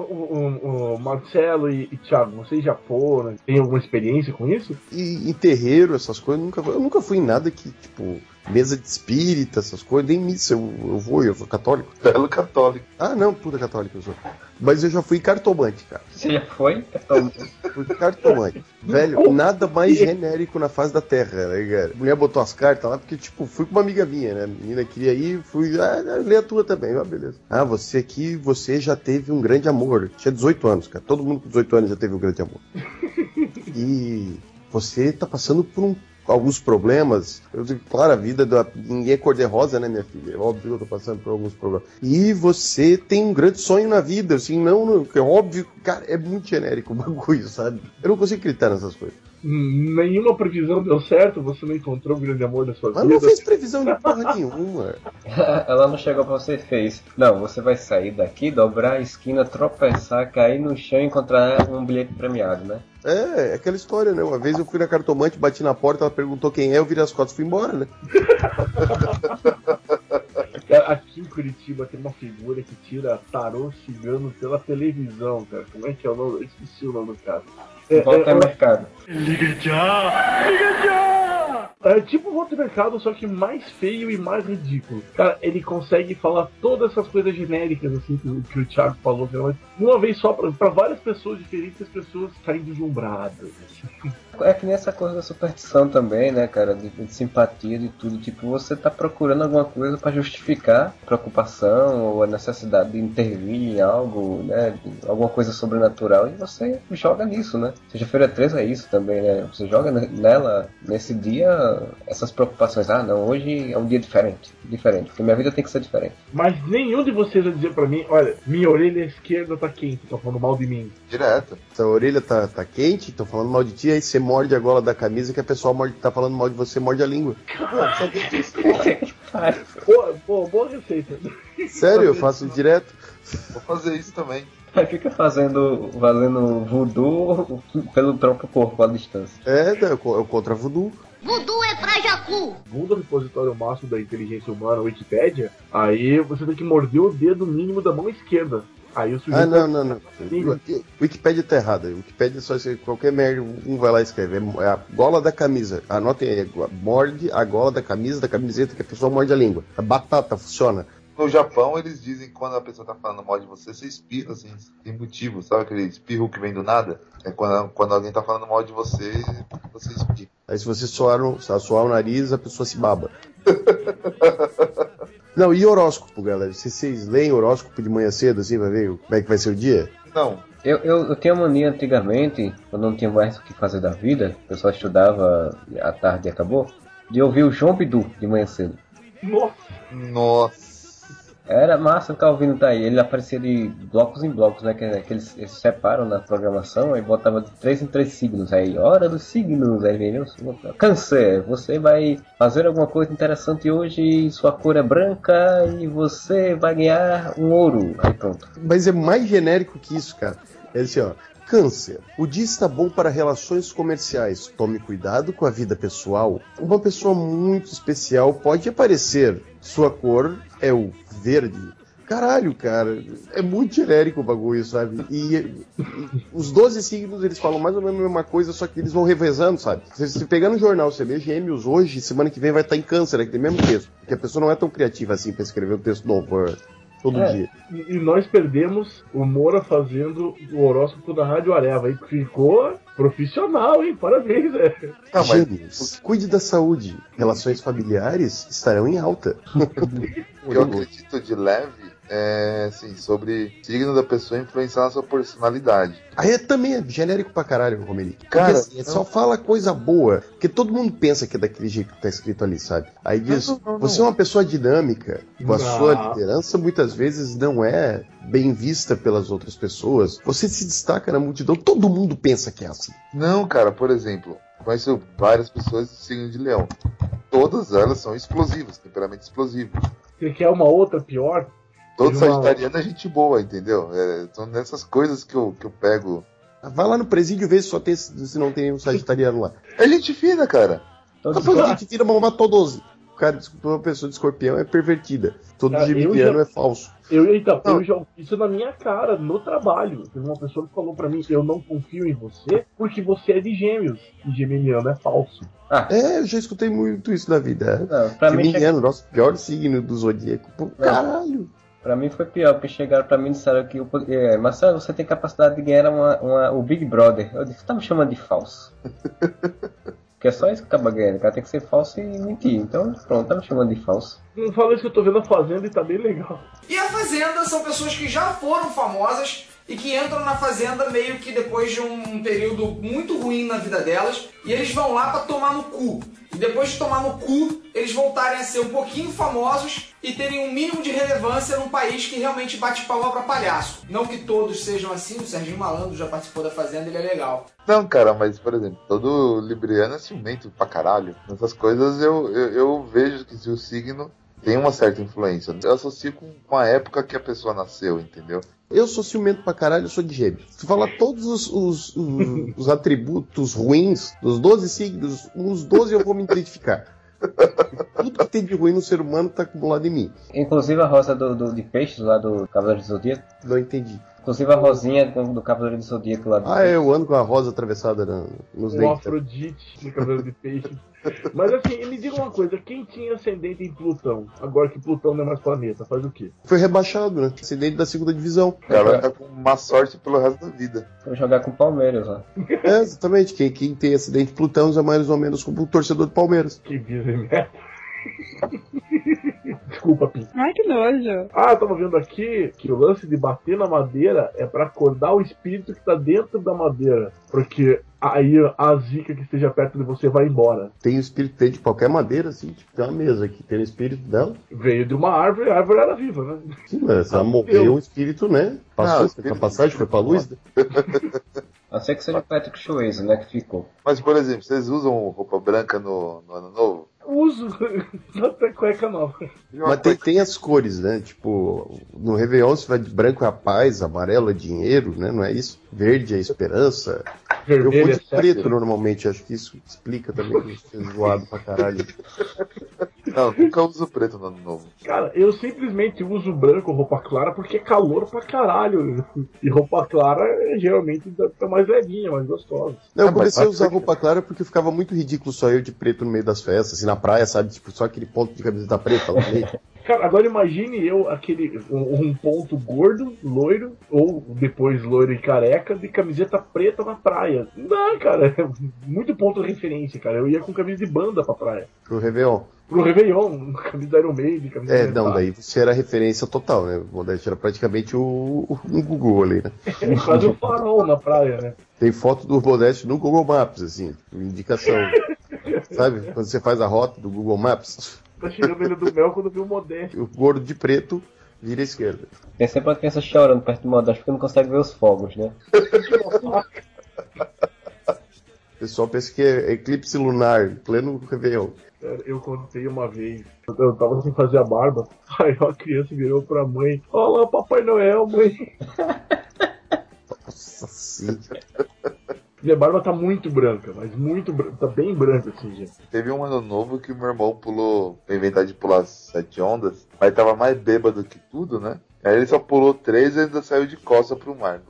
S1: o- o Marcelo e, e Thiago, vocês já foram? Tem alguma experiência com isso?
S2: E em terreiro, essas coisas, eu nunca, eu nunca fui em nada que, tipo, mesa de espírita, essas coisas, nem missa eu, eu vou, eu sou católico.
S6: Belo católico.
S2: Ah, não, puta católico eu sou. Mas eu já fui cartomante, cara.
S7: Você já foi? Então,
S2: Fui cartomante. Velho, nada mais genérico na face da Terra, né, cara? A mulher botou as cartas lá, porque, tipo, fui com uma amiga minha, né? A menina queria ir, fui, ah, lê a tua também, ah, beleza. Ah, você aqui, você já teve um grande amor. Tinha 18 anos, cara. Todo mundo com 18 anos já teve um grande amor. E você tá passando por um alguns problemas. Eu digo, claro, a vida da ninguém é cor-de-rosa, né, minha filha? É óbvio que eu tô passando por alguns problemas. E você tem um grande sonho na vida, assim, não, não é óbvio, cara, é muito genérico o bagulho, sabe? Eu não consigo acreditar nessas coisas.
S1: Hum, Nenhuma previsão deu certo, você não encontrou o grande amor da sua
S2: Mas
S1: vida.
S2: não fez previsão de porra nenhuma.
S7: Ela não chegou pra você e fez. Não, você vai sair daqui, dobrar a esquina, tropeçar, cair no chão e encontrar um bilhete premiado, né?
S2: É, é aquela história, né? Uma vez eu fui na cartomante, bati na porta, ela perguntou quem é, eu virei as costas e fui embora, né?
S1: Cara, Aqui em Curitiba tem uma figura que tira tarô cigano pela televisão, cara. Como é que é o nome? Eu esqueci o nome do cara. É,
S7: Volta
S1: é,
S7: ao mercado.
S1: Liga já! Liga já! É tipo o Walter Mercado, só que mais feio e mais ridículo. Cara, ele consegue falar todas essas coisas genéricas, assim, que, que o Thiago falou, de uma vez só, pra, pra várias pessoas diferentes, as pessoas saem deslumbradas. assim.
S7: É que nem essa coisa da superstição também, né, cara? De, de simpatia, de tudo. Tipo, você tá procurando alguma coisa pra justificar preocupação ou a necessidade de intervir em algo, né? de alguma coisa sobrenatural. E você joga nisso, né? Sexta-feira 13 é isso também, né? Você joga ne- nela, nesse dia, essas preocupações. Ah, não, hoje é um dia diferente. Diferente, porque minha vida tem que ser diferente.
S1: Mas nenhum de vocês vai dizer pra mim, olha, minha orelha esquerda tá quente, tá falando mal de mim.
S6: Direto.
S2: Essa orelha tá, tá quente, tô falando mal de ti, aí você morde a gola da camisa que a pessoa morde, tá falando mal de você, morde a língua.
S1: Boa, boa, boa receita.
S2: Sério, eu faço direto.
S6: Vou fazer isso também.
S7: Aí fica fazendo, fazendo voodoo pelo próprio corpo à distância.
S2: É, é o contra voodoo.
S11: Voodoo é pra Jacu.
S1: Segundo o repositório máximo da inteligência humana, a Wikipédia, aí você tem que morder o dedo mínimo da mão esquerda. Aí o sujeito.
S2: Ah, não, não, não.
S1: Língua.
S2: Wikipédia tá errada. Wikipédia só se qualquer merda, um vai lá e escreve. É a gola da camisa. Anotem aí. Morde a gola da camisa, da camiseta que a pessoa morde a língua. A batata funciona.
S6: No Japão, eles dizem que quando a pessoa tá falando mal de você, você espirra, assim, sem motivo. Sabe aquele espirro que vem do nada? É quando, quando alguém tá falando mal de você, você espirra.
S2: Aí se você soar, no, se suar o nariz, a pessoa se baba. Não, e horóscopo, galera? Se vocês leem horóscopo de manhã cedo, assim, pra ver como é que vai ser o dia?
S6: Não.
S7: Eu, eu, eu tinha mania antigamente, quando não tinha mais o que fazer da vida, o pessoal estudava à tarde e acabou, de ouvir o João Bidu de manhã cedo.
S1: Nossa.
S6: Nossa.
S7: Era massa ficar ouvindo daí. Ele aparecia de blocos em blocos, né? Que, que eles, eles separam na programação e botava de três em três signos. Aí, hora dos signos. Aí vem, câncer, você vai fazer alguma coisa interessante hoje, sua cor é branca e você vai ganhar um ouro. Aí pronto.
S2: Mas é mais genérico que isso, cara. É assim, ó. Câncer. O dia está bom para relações comerciais. Tome cuidado com a vida pessoal. Uma pessoa muito especial pode aparecer. Sua cor é o verde. Caralho, cara, é muito genérico o bagulho, sabe? E, e os 12 signos eles falam mais ou menos a mesma coisa, só que eles vão revezando, sabe? Se você pegar no jornal, você lê Gêmeos hoje, semana que vem vai estar em Câncer, aquele mesmo texto. Porque a pessoa não é tão criativa assim pra escrever um texto novo é, todo
S1: É,
S2: dia.
S1: E, e nós perdemos o Moura fazendo o horóscopo da Rádio Areva. Aí ficou profissional, hein? Parabéns, velho.
S2: Gêmeos, cuide da saúde. Relações familiares estarão em alta.
S6: Eu acredito de leve é, assim, sobre o signo da pessoa influenciar na sua personalidade.
S2: Aí é também é genérico pra caralho, Romerick. Porque
S6: Cara,
S2: assim, é só fala coisa boa. Porque todo mundo pensa que é daquele jeito que tá escrito ali, sabe? Aí diz,
S6: não, não,
S2: você é uma pessoa dinâmica. Com a
S1: Não.
S2: sua liderança, muitas vezes não é bem vista pelas outras pessoas. Você se destaca na multidão. Todo mundo pensa que é assim.
S6: Não, cara, por exemplo, conheço várias pessoas do signo de leão. Todas elas são explosivas, temperamento explosivo.
S1: Você quer uma outra pior?
S6: Todo
S1: uma-
S6: sagitariano é gente boa, entendeu? É, são nessas coisas que eu, que eu pego.
S2: Vai lá no presídio ver se só tem se não tem um sagitariano lá.
S6: É gente fina, cara.
S7: Todo
S2: Tá falando que tira uma matou 12. O cara, uma pessoa de escorpião é pervertida. Todo
S1: Cara, eu
S2: geminiano
S1: já-
S2: é falso.
S1: Eu, então,
S6: Não.
S1: eu já ouvi isso na minha cara, no trabalho. Teve uma pessoa que falou pra mim eu não confio em você porque você é de gêmeos. E geminiano é falso.
S7: Ah,
S2: É, eu já escutei muito isso na vida.
S7: não, pra mim, che-
S2: Geminiano, nosso pior signo do zodíaco. Pô, caralho.
S7: Pra mim foi pior, porque chegaram pra mim e disseram que é, Marcelo, você tem capacidade de ganhar uma, uma- o Big Brother. Eu disse, tá me chamando de falso. Porque é só isso que acaba ganhando, o cara tem que ser falso e mentir. Então, pronto, tá me chamando de falso.
S1: Não fala isso que eu tô vendo a Fazenda e tá bem legal.
S12: E a Fazenda são pessoas que já foram famosas
S14: e que entram na fazenda meio que depois de um período muito ruim na vida delas e eles vão lá pra tomar no cu. E depois de tomar no cu, eles voltarem a ser um pouquinho famosos e terem um mínimo de relevância num país que realmente bate palma pra palhaço. Não que todos sejam assim, o Serginho Malandro já participou da Fazenda, ele é legal.
S6: Não, cara, mas, por exemplo, todo libriano é ciumento pra caralho. Nessas coisas eu, eu, eu vejo que se o signo tem uma certa influência. Eu associo com a época que a pessoa nasceu, entendeu?
S2: Eu sou ciumento pra caralho, eu sou de gêmeo. Se falar todos os, os, os, os atributos ruins dos 12 signos, uns 12 eu vou me identificar. Tudo que tem de ruim no ser humano tá acumulado em mim.
S7: Inclusive a rosa do, do- de peixes lá do Cavaleiro do Zodíaco.
S2: Não entendi.
S7: Inclusive a rosinha do Cavaleiro do Zodíaco lá do
S2: Ah, eu ando com a rosa atravessada na- nos
S1: Um
S2: dentes.
S1: Afrodite no cabelo de peixe. Mas assim, me diga uma coisa, quem tinha ascendente em Plutão, agora que Plutão não é mais planeta, faz o quê?
S2: Foi rebaixado, né? Acidente da segunda divisão.
S6: O cara vai ficar com má sorte pelo resto da vida.
S7: Vou jogar com o Palmeiras lá.
S2: É, exatamente. Quem, quem tem acidente de Plutão é mais ou menos como o torcedor do Palmeiras.
S1: Que merda. Desculpa, Pim.
S15: Ai, que nojo.
S1: Ah, eu tava vendo aqui que o lance de bater na madeira é pra acordar o espírito que tá dentro da madeira. Porque aí a zica que esteja perto de você vai embora.
S2: Tem o espírito dentro de qualquer madeira, assim, tipo, tem uma mesa aqui, tem o espírito dela.
S1: Veio de uma árvore, a árvore era viva, né?
S2: Sim, mas ela
S1: Ah,
S2: morreu,
S1: eu-
S2: o espírito, né? Passou,
S6: Ah,
S2: fez a passagem, foi pra luz. né?
S7: A ser que seja o Patrick Swayze, né? Que ficou.
S6: Mas, por exemplo, vocês usam roupa branca no, no ano novo?
S1: Uso até cueca nova.
S2: Mas tem, tem as cores, né? Tipo, no Réveillon você vai de branco é a paz, amarelo é dinheiro, né? Não é isso? Verde é esperança. Eu
S1: Vermelho
S2: vou
S1: é
S2: de preto
S1: sexo.
S2: normalmente, acho que isso explica também que eu zoado pra caralho.
S6: Não, nunca uso preto no ano novo.
S1: Cara, eu simplesmente uso branco ou roupa clara porque é calor pra caralho. E roupa clara é, geralmente fica mais levinha, mais gostosa.
S2: Não, eu
S6: mas
S2: comecei a usar
S6: que-
S2: roupa clara porque ficava muito ridículo só eu de preto no meio das festas, assim, na praia, sabe? Tipo, só aquele ponto de camiseta preta lá.
S1: Cara, agora imagine eu, aquele um, um ponto gordo, loiro, ou depois loiro e careca, de camiseta preta na praia. Não dá, cara. É muito ponto de referência, cara. Eu ia com camisa de banda pra praia.
S2: Pro Réveillon.
S1: Pro Réveillon, camisa da Iron Maiden, camisa
S2: É, não, daí você era referência total, né? O Modeste era praticamente o, o um Google ali, né?
S1: É quase um farol na praia, né?
S2: Tem foto do Modeste no Google Maps, assim, indicação. Sabe? Quando você faz a rota do Google Maps,
S1: Tá chegando ele do mel quando viu o Modesto.
S2: o gordo de preto vira à esquerda.
S7: Tem sempre uma criança chorando perto do Modesto porque não consegue ver os fogos, né?
S2: O pessoal pensa que é eclipse lunar, pleno Réveillon.
S1: Eu contei uma vez, eu tava sem fazer a barba, aí uma criança virou pra mãe, olha lá, Papai Noel, mãe.
S2: Nossa sim.
S1: Minha barba tá muito branca, mas muito branca, tá bem branca assim, gente.
S6: Teve um ano novo que o meu irmão pulou, inventar de pular sete ondas, mas tava mais bêbado que tudo, né? Aí ele só pulou três e ainda saiu de costa pro mar.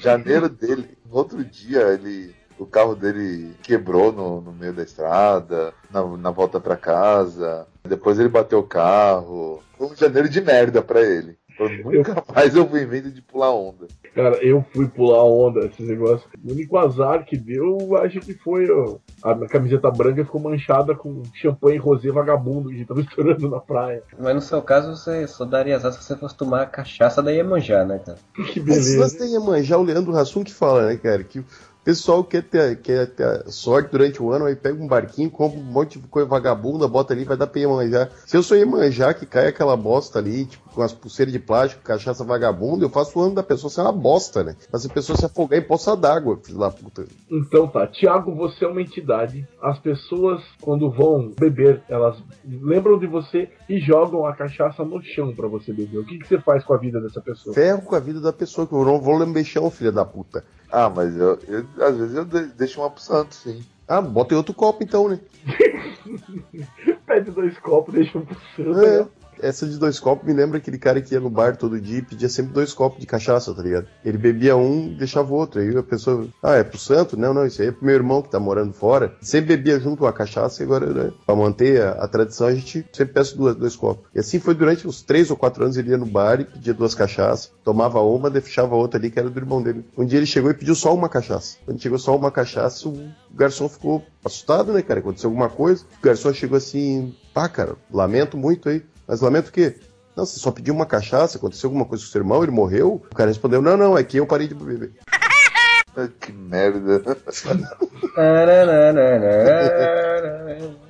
S6: Janeiro dele, no outro dia, ele. O carro dele quebrou no, no meio da estrada, na, na volta pra casa. Depois ele bateu o carro. Foi um janeiro de merda pra ele. Eu nunca mais eu fui invento de pular onda.
S1: Cara, eu fui pular onda, esse negócio. O único azar que deu, acho que foi ó, a minha camiseta branca ficou manchada com champanhe rosé vagabundo que tava estourando na praia.
S7: Mas no seu caso, você só daria azar se você fosse tomar a cachaça da Iemanjá, né, cara?
S1: Que
S2: Mas
S1: beleza.
S2: nós tem Iemanjá, o Leandro Hassum que fala, né, cara? Que pessoal quer ter, quer ter sorte durante o ano, aí pega um barquinho, compra um monte de coisa vagabunda, bota ali, vai dar pra Iemanjá. Se eu sou Iemanjá, que cai aquela bosta ali, tipo, com as pulseiras de plástico, cachaça vagabunda, eu faço o ano da pessoa ser uma bosta, né? Faz a pessoa se afogar em poça d'água, filho da puta.
S1: Então tá, Tiago, você é uma entidade. As pessoas, quando vão beber, elas lembram de você e jogam a cachaça no chão pra você beber. O que, que você faz com a vida dessa pessoa?
S2: Ferro com a vida da pessoa, que eu não vou lamber chão, filha da puta.
S6: Ah, mas eu, eu- às vezes eu de- deixo uma pro santo, sim.
S2: Ah, bota em outro copo então, né?
S1: Pede dois copos, deixa um pro santo.
S2: É,
S1: né?
S2: Essa de dois copos me lembra aquele cara que ia no bar todo dia e pedia sempre dois copos de cachaça, tá ligado? Ele bebia um e deixava o outro. Aí a pessoa, ah, é pro santo? Não, não, isso aí é pro meu irmão que tá morando fora. Sempre bebia junto a cachaça e agora, né, pra manter a, a tradição, a gente sempre peça duas, dois copos. E assim foi durante uns três ou quatro anos, ele ia no bar e pedia duas cachaças, tomava uma, deixava a outra ali, que era do irmão dele. Um dia ele chegou e pediu só uma cachaça. Quando chegou só uma cachaça, o garçom ficou assustado, né, cara? Aconteceu alguma coisa. O garçom chegou assim, pá, cara, lamento muito aí. Mas lamento o quê? Não, você só pediu uma cachaça, aconteceu alguma coisa com o seu irmão, ele morreu. O cara respondeu: Não, não, é que eu parei de beber.
S6: que merda.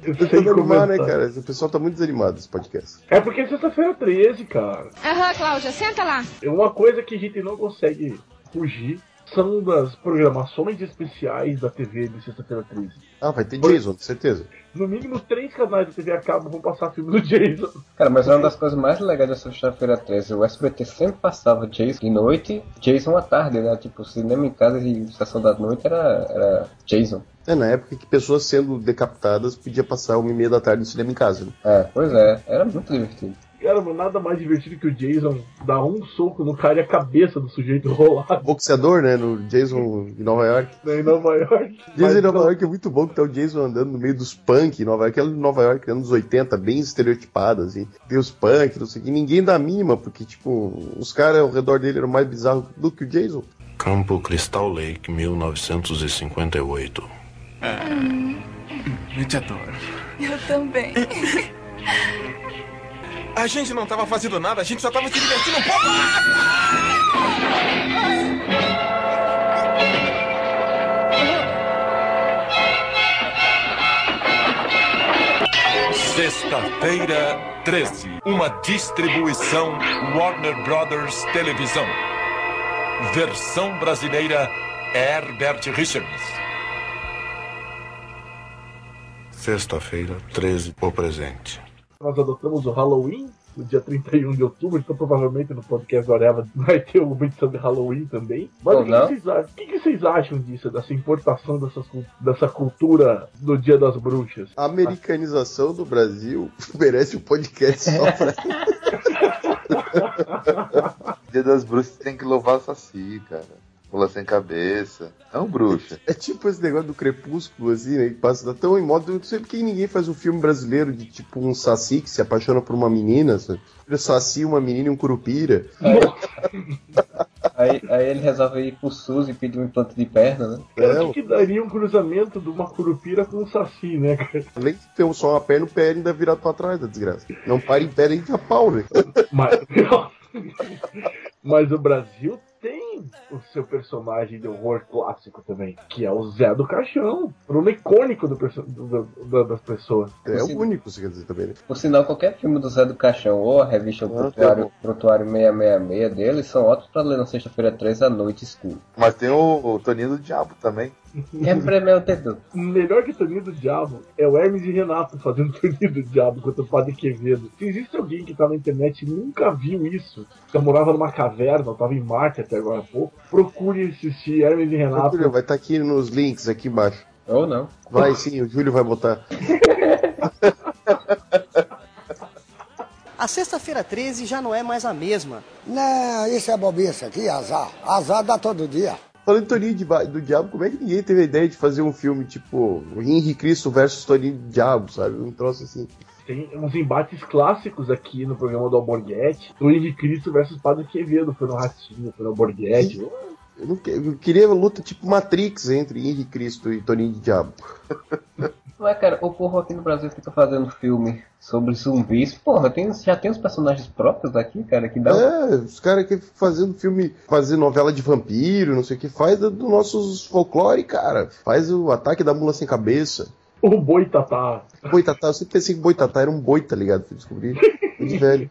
S2: Eu tô desanimar, né, cara? O pessoal tá muito desanimado nesse podcast.
S1: É porque é sexta-feira 13, cara.
S15: Aham, Cláudia, senta lá.
S1: É uma coisa que a gente não consegue fugir são das programações especiais da TV de sexta-feira 13.
S2: Ah, vai ter Jason, com certeza.
S1: No mínimo três canais da TV a cabo vão passar filme do Jason.
S7: Cara, mas é uma das coisas mais legais dessa sexta-feira 13. O SBT sempre passava Jason de noite, Jason à tarde, né? Tipo, cinema em casa e sessão da noite era, era Jason.
S2: É, na época que pessoas sendo decapitadas podia passar uma e meia da tarde no cinema em casa. Né?
S7: É, pois é, era muito divertido.
S1: Cara, mano, nada mais divertido que o Jason dar um soco no cara e a cabeça do sujeito rolar.
S2: Boxeador, né? No Jason em Nova York.
S1: Em Nova York.
S2: Jason em Nova York é muito bom que tá o Jason andando no meio dos punk em Nova York. Aquela de Nova York, anos 80, bem estereotipada, assim. Tem os punk, não sei o que. Ninguém dá a mínima, porque, tipo, os caras ao redor dele eram mais bizarros do que o Jason.
S16: Campo Crystal Lake, 1958.
S5: Eu te adoro.
S15: Eu também.
S5: A gente não tava fazendo nada, a gente só tava se divertindo um pouco.
S17: Sexta-feira 13. Uma distribuição Warner Brothers Televisão. Versão brasileira Herbert Richards.
S16: Sexta-feira, 13, o presente.
S1: Nós adotamos o Halloween no dia 31 de outubro, então provavelmente no podcast do Areva vai ter uma edição de Halloween também. Mas o que, que vocês que, que vocês acham disso, dessa importação dessas dessa cultura do Dia das Bruxas?
S2: A americanização do Brasil merece um podcast só pra.
S6: Dia das bruxas tem que louvar o Saci, cara. Pula sem cabeça. Não, bruxa.
S2: É tipo esse negócio do crepúsculo, assim, né? Que passa tá tão em moda. Eu não sei porque ninguém faz um filme brasileiro de tipo um saci que se apaixona por uma menina. Sabe? Um saci, uma menina e um curupira.
S7: Aí, aí ele resolve ir pro SUS e pedir um implante de perna, né?
S1: Cara, o que, que daria um cruzamento de uma curupira com um saci, né, cara?
S2: Além de ter só uma perna, o pé ainda virado pra trás da desgraça. Não para em pé nem a pau, né?
S1: Mas, mas o Brasil tem o seu personagem de horror clássico também, que é o Zé do Caixão. Bruno icônico do do- do- das pessoas.
S2: É o único, você quer dizer também, né?
S7: Por sinal, qualquer filme do Zé do Caixão ou a revista O
S2: Ah,
S7: Prontuário, Prontuário 666 dele são ótimos pra ler na sexta-feira 13 à noite escuro.
S6: Mas tem o, o Toninho do Diabo também.
S7: Sempre meu dedo.
S1: Melhor que Toninho do Diabo é o Hermes e Renato fazendo Toninho do Diabo contra o Padre Quevedo. Se existe alguém que tá na internet e nunca viu isso, que morava numa caverna, eu tava em Marte até agora há pouco, procure assistir Hermes e Renato.
S2: Júlio, vai estar aqui nos links aqui embaixo.
S7: Ou não.
S2: Vai sim, o Júlio vai botar.
S4: A sexta-feira 13 já não é mais a mesma.
S10: Não, isso é bobice aqui, azar. Azar dá todo dia.
S2: Falando em Toninho de do Diabo, como é que ninguém teve a ideia de fazer um filme tipo Henrique Cristo versus Toninho do Diabo, sabe? Um troço assim.
S1: Tem uns embates clássicos aqui no programa do Alborguete. Do Henrique Cristo versus Padre Quevedo. Foi no Ratinho, foi no Alborguete.
S2: Eu, não eu queria luta tipo Matrix entre Henrique Cristo e Toninho de Diabo.
S7: Mas, cara, o povo aqui no Brasil fica fazendo filme sobre zumbis. Porra, tem, já tem os personagens próprios daqui, cara, que dá.
S2: É, os caras que fazendo filme, fazer novela de vampiro, não sei o que, faz do, do nossos folclore, cara. Faz o ataque da mula sem cabeça.
S1: O Boitatá.
S2: Boitatá, eu sempre pensei que Boitatá era um boi, tá ligado? Fui descobrir. Muito velho.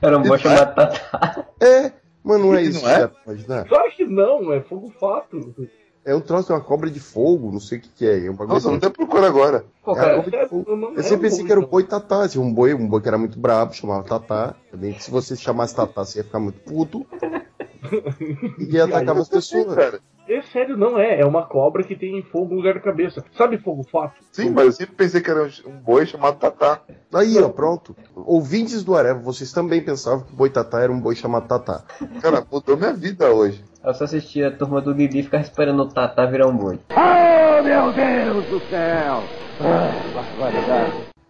S7: Era um boi chamado Tatá.
S2: É, mas não é isso,
S1: não é?
S2: já, imaginar.
S1: Claro que não, é fogo fato.
S2: É um troço de uma cobra de fogo, não sei o que, que é. é um bagulho
S6: Nossa,
S2: assim.
S6: até procura agora.
S7: Pô,
S2: É,
S7: cara,
S2: a cobra de fogo. Eu sempre pensei que era o boi tatá, assim, um boi, um boi que era muito brabo, chamava tatá. Também que se você chamasse tatá, você ia ficar muito puto. E atacava as pessoas.
S1: É sério, não é. É uma cobra que tem fogo no lugar da cabeça. Sabe fogo fato?
S6: Sim, mas eu sempre pensei que era um, um boi chamado Tatá.
S2: Aí, ó, pronto. Ouvintes do Areva, vocês também pensavam que o boi tatá era um boi chamado tatá.
S6: Cara, mudou minha vida hoje.
S7: Eu só assistia a turma do Didi e ficava esperando o Tatá virar um boi.
S5: Oh, meu Deus do céu!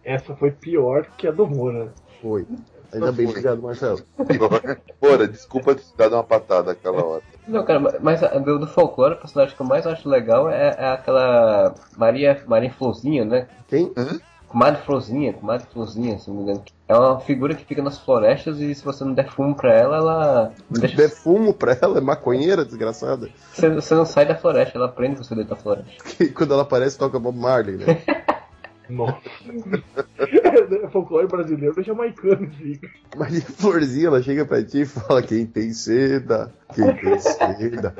S1: Essa foi pior que a do Moura.
S2: Foi. Ainda bem, obrigado, Marcelo.
S6: Bora, desculpa ter te dado uma patada aquela hora.
S7: Não, cara, mas a- do, do folclore, a personagem que eu mais acho legal é, é aquela Maria, Maria Florzinha, né?
S2: Quem?
S7: Comadre Florzinha, Comadre Florzinha, se não me engano. É uma figura que fica nas florestas e se você não der fumo pra ela, ela não deixa
S2: Der fumo pra ela, é maconheira, desgraçada.
S7: você, você não sai da floresta, ela prende você dentro da floresta.
S2: Que quando ela aparece, toca Bob Marley, né?
S1: Nossa. Folclore brasileiro é jamaicano, fica.
S2: Maria Florzinha, ela chega pra ti e fala: Quem tem seda, quem tem seda.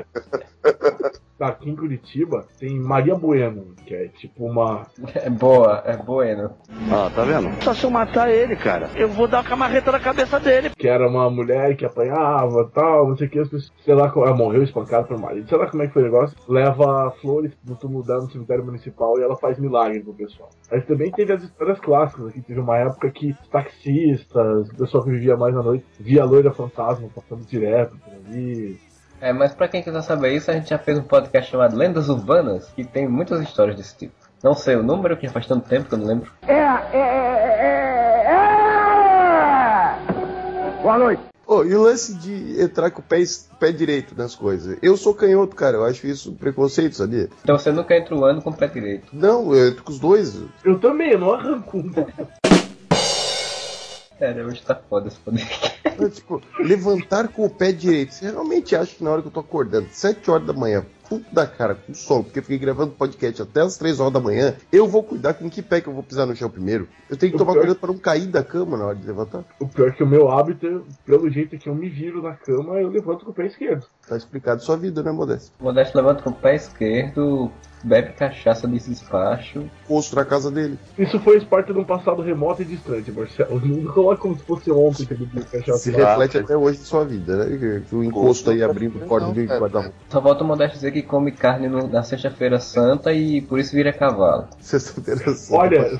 S1: Aqui em Curitiba tem Maria Bueno, que é tipo uma.
S7: É boa, é bueno.
S18: Ah, tá vendo? Só se eu matar ele, cara, eu vou dar uma camarreta na cabeça dele.
S1: Que era uma mulher que apanhava tal, não sei o que, as pessoas, sei lá, ela morreu espancada pelo marido, sei lá como é que foi o negócio. Leva flores no túmulo dela no cemitério municipal e ela faz milagre pro pessoal. Mas também teve as histórias clássicas aqui. Teve uma época que os taxistas, o pessoal que vivia mais na noite, via a loira fantasma passando direto por ali.
S7: É, mas pra quem quiser saber isso, a gente já fez um podcast chamado Lendas Urbanas, que tem muitas histórias desse tipo. Não sei o número, que já faz tanto tempo que eu não lembro.
S18: É, é, é, é, é. Boa noite.
S2: Ô, e o lance de entrar com o pé, pé direito nas coisas? Eu sou canhoto, cara, eu acho isso preconceito, sabia?
S7: Então você nunca entra o ano com o pé direito.
S2: Não, eu entro com os dois.
S1: Eu também, eu não arranco
S7: É, hoje tá foda esse poder.
S2: É, tipo, levantar com o pé direito. Você realmente acha que na hora que eu tô acordando, 7 horas da manhã, puto da cara, com sono, porque eu fiquei gravando podcast até as 3 horas da manhã, eu vou cuidar com que pé que eu vou pisar no chão primeiro. Eu tenho que
S1: O
S2: tomar
S1: pior-
S2: cuidado pra não cair da cama na hora de levantar.
S1: O pior é que o meu hábito, pelo jeito que eu me viro na cama, eu levanto com o pé esquerdo.
S2: Tá explicado sua vida, né, Modesto?
S7: O Modesto levanta com o pé esquerdo, bebe cachaça de despacho.
S2: Posto na casa dele.
S1: Isso foi parte de um passado remoto e distante, Marcelo. Não coloca como se fosse ontem que ele cachaça.
S2: Se reflete até hoje em sua vida, né? Que O encosto aí abrindo porta do guarda-roupa.
S7: Só volta o Modesto dizer que come carne no- na sexta-feira santa e por isso vira cavalo.
S2: Sexta-feira
S1: Olha,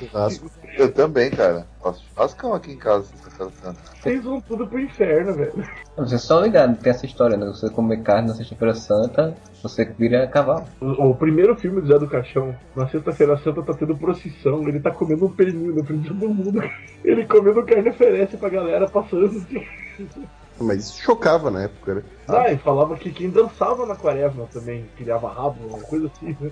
S6: Eu também, cara. Faço churrascão aqui em casa, sexta-feira santa.
S1: Vocês vão tudo pro inferno, velho.
S7: Você só ligado, tem essa história, né? Você comer carne na sexta-feira santa, você vira cavalo.
S1: O, o primeiro filme do Zé do Caixão, na sexta-feira santa, tá tendo procissão, ele tá comendo um pernil na frente de todo mundo. Ele comendo carne oferece pra galera passando assim.
S2: Mas isso chocava na época, né?
S1: Ah, e falava que quem dançava na quaresma também criava rabo, uma coisa assim, né?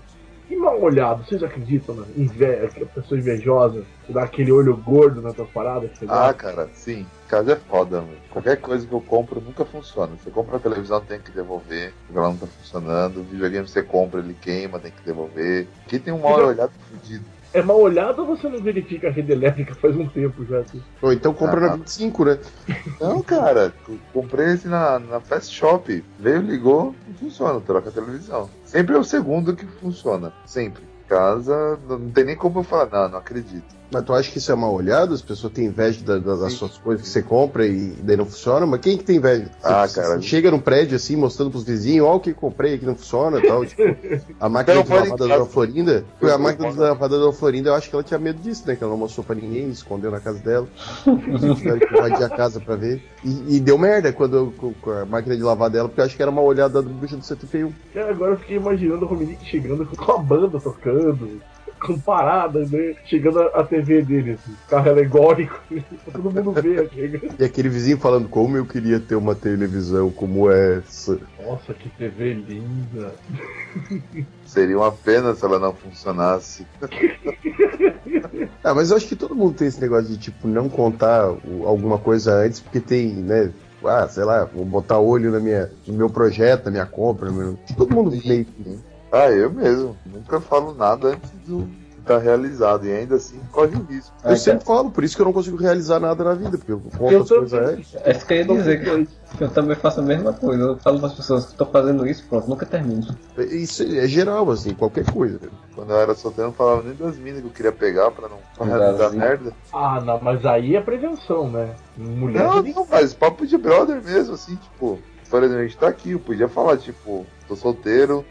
S1: E mal olhado, vocês acreditam na inveja, que a pessoa invejosa que dá aquele olho gordo na tua parada? que
S6: Ah, cara, sim. Casa é foda, mano. Qualquer coisa que eu compro nunca funciona. Você compra a televisão, tem que devolver, porque ela não tá funcionando. O videogame você compra, ele queima, tem que devolver. Aqui tem um mal olhado fudido.
S1: É mal olhado ou você não verifica a rede elétrica faz um tempo já? Assim?
S2: Ou então compra na
S6: Ah.
S2: 25, né?
S6: Não, cara, comprei esse na, na Fast Shop. Veio, ligou, não funciona, troca a televisão. Sempre é o segundo que funciona. Sempre. Casa, não não tem nem como eu falar, não, não acredito.
S2: Mas tu acha que isso é mal olhado? As pessoas têm inveja da- da- das suas coisas que você compra e daí não funciona? Mas quem que tem inveja?
S6: Ah, cara.
S2: chega num prédio assim, mostrando pros vizinhos, ó o que comprei que não funciona e tal. Tipo, a máquina de lavada da. Florinda. A máquina de lavada da Florinda, eu acho que ela tinha medo disso, né? Que ela não mostrou pra ninguém, escondeu na casa dela. Tiveram que invadir a casa pra ver. E, e deu merda quando eu, a máquina de lavar dela, porque eu acho que era mal olhada do bruxa do 71.
S1: Cara, agora eu fiquei imaginando o Rominique chegando com a banda tocando, com parada, né? Chegando a, TV dele, assim, carro alegórico, todo mundo ver aqui.
S2: E aquele vizinho falando como eu queria ter uma televisão como essa.
S1: Nossa, que TV linda.
S6: Seria uma pena se ela não funcionasse.
S2: Ah, mas eu acho que todo mundo tem esse negócio de, tipo, não contar alguma coisa antes, porque tem, né? Ah, sei lá, vou botar olho na minha, no meu projeto, na minha compra. meu- Todo mundo meio que.
S6: Ah, eu mesmo. Nunca falo nada antes do estar realizado. E ainda assim corre o risco.
S2: Eu sempre falo, por isso que eu não consigo realizar nada na vida, porque eu conto
S6: Eu
S2: as coisas antes.
S7: É isso que eu ia dizer, que eu também faço a mesma coisa. Eu falo para as pessoas que estou fazendo isso, pronto, nunca termino.
S2: Isso é geral, assim, qualquer coisa.
S6: Quando eu era solteiro, eu não falava nem das minas que eu queria pegar pra não pra realizar merda.
S1: Ah, não, mas aí é prevenção, né? Mulher.
S6: Não, não, mas papo de brother mesmo, assim, tipo, por exemplo, a gente tá aqui, eu podia falar, tipo, tô solteiro.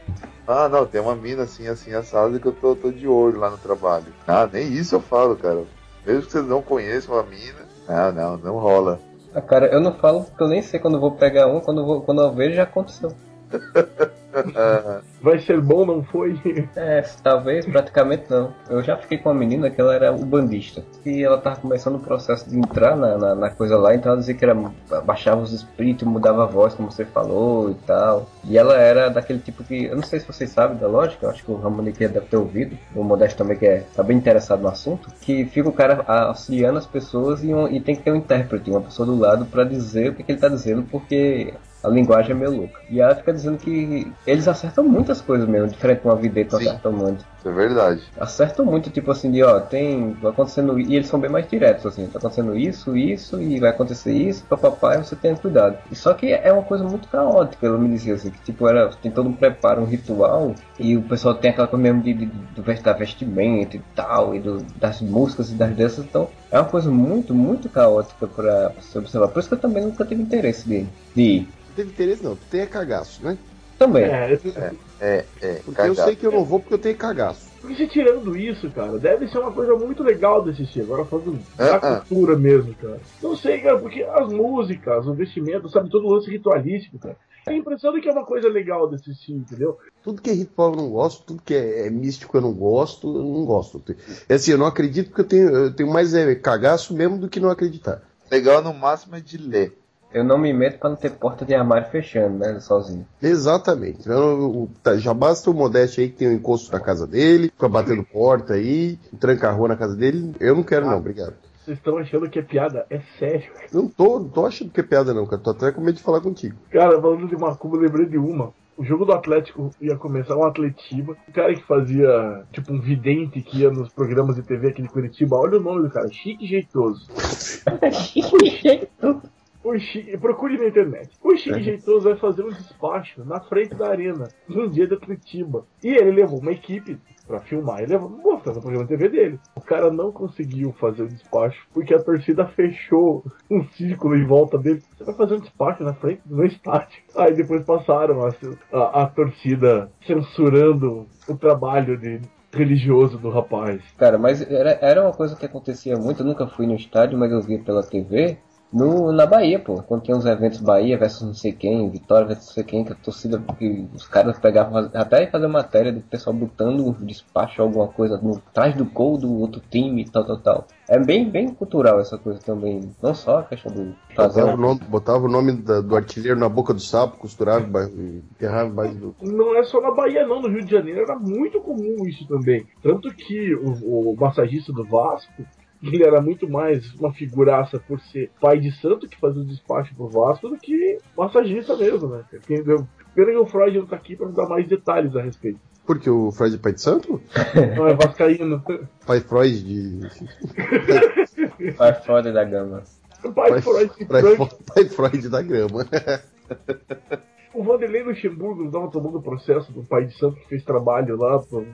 S6: Ah, não, tem uma mina assim, assim, assada que eu tô, tô de olho lá no trabalho. Ah, nem isso eu falo, cara. Mesmo que vocês não conheçam a mina. Ah, não, não rola.
S7: Ah, cara, eu não falo porque eu nem sei quando eu vou pegar um, quando eu, vou, quando eu vejo já aconteceu.
S1: Vai ser bom, não foi?
S7: É, talvez, praticamente não. Eu já fiquei com uma menina que ela era ubandista. E ela tava começando o processo de entrar na, na, na coisa lá, então ela dizia que era, baixava os espíritos, mudava a voz, como você falou e tal. E ela era daquele tipo que. Eu não sei se vocês sabem da lógica, eu acho que o Ramon aqui deve ter ouvido. O Modesto também, que é, tá bem interessado no assunto. Que fica o cara auxiliando as pessoas e, um, e tem que ter um intérprete, uma pessoa do lado, para dizer o que, que ele tá dizendo, porque a linguagem é meio louca. E ela fica dizendo que eles acertam muitas coisas mesmo, diferente de uma vidente não acertam muito.
S6: É verdade.
S7: Acertam muito, tipo assim, de ó, tem. Vai acontecendo. E eles são bem mais diretos, assim, tá acontecendo isso, isso, e vai acontecer isso, papapá, e você tem cuidado. E só que é uma coisa muito caótica, ela me dizia assim, que tipo, era, tem todo um preparo, um ritual, e o pessoal tem aquela coisa mesmo de, de, de, da vestimenta e tal, e do, das músicas e das danças, então é uma coisa muito, muito caótica pra você observar. Por isso que eu também nunca tive interesse de, de ir
S2: teve interesse, não. Tu tem é cagaço, né?
S7: Também.
S6: É, é, é.
S2: Porque cagaço. eu sei que eu não vou porque eu tenho cagaço.
S1: Porque se tirando isso, cara, deve ser uma coisa muito legal de assistir. Agora falando da cultura mesmo, cara. Não sei, cara, porque as músicas, o vestimento, sabe, todo o lance ritualístico, cara. É a impressão de que é uma coisa legal de assistir, entendeu?
S2: Tudo que é ritual eu não gosto, tudo que é, é místico eu não gosto, eu não gosto. É assim, eu não acredito porque eu tenho, eu tenho mais é, cagaço mesmo do que não acreditar.
S6: Legal no máximo é de ler.
S7: Eu não me meto para não ter porta de armário fechando, né? Sozinho.
S2: Exatamente. Eu, tá, já basta o Modeste aí que tem um encosto na casa dele, fica batendo porta aí, tranca a rua na casa dele. Eu não quero, ah, não, obrigado.
S1: Vocês estão achando que é piada? É sério.
S2: Não tô, não tô achando que é piada, não, cara. Tô até com medo de falar contigo.
S1: Cara, falando de Macumba, eu lembrei de uma. O jogo do Atlético ia começar um Atletiba. O cara que fazia, tipo, um vidente que ia nos programas de TV aqui de Curitiba. Olha o nome do cara, Chique Jeitoso.
S7: Chique Jeitoso.
S1: O Chique, procure na internet. O Chique Jeitoso vai fazer um despacho na frente da arena, num dia de Atletiba. E ele levou uma equipe pra filmar e levou, mostrando o programa de TV dele. O cara não conseguiu fazer o despacho porque a torcida fechou um círculo em volta dele. Você vai fazer um despacho na frente do estádio. Aí depois passaram a, a, a torcida censurando o trabalho de, religioso do rapaz.
S7: Cara, mas era, era uma coisa que acontecia muito, eu nunca fui no estádio, mas eu via pela TV, no, na Bahia, pô. Quando tinha uns eventos Bahia versus não sei quem, Vitória versus não sei quem, que a torcida, que os caras pegavam até fazer matéria do pessoal botando um despacho alguma coisa no trás do gol do outro time e tal, tal, tal. É bem, bem cultural essa coisa também. Não só a questão do
S2: fazer. Botava o nome, botava o nome da, do artilheiro na boca do sapo, costurava e enterrava mais do.
S1: Não é só na Bahia, não. No Rio de Janeiro era muito comum isso também. Tanto que o, o massagista do Vasco ele era muito mais uma figuraça por ser pai de santo que fazia o despacho pro Vasco do que massagista mesmo, né? Entendeu? Pena que o Freud não tá aqui pra dar mais detalhes a respeito.
S2: Porque o Freud é pai de santo?
S1: Não, é vascaíno.
S2: Pai Freud de...
S7: pai Freud da Gama.
S1: Pai, pai Freud,
S2: pai, pai Freud da Grama.
S1: O Vanderlei Luxemburgo estava tomando processo do pai de santo que fez trabalho lá pro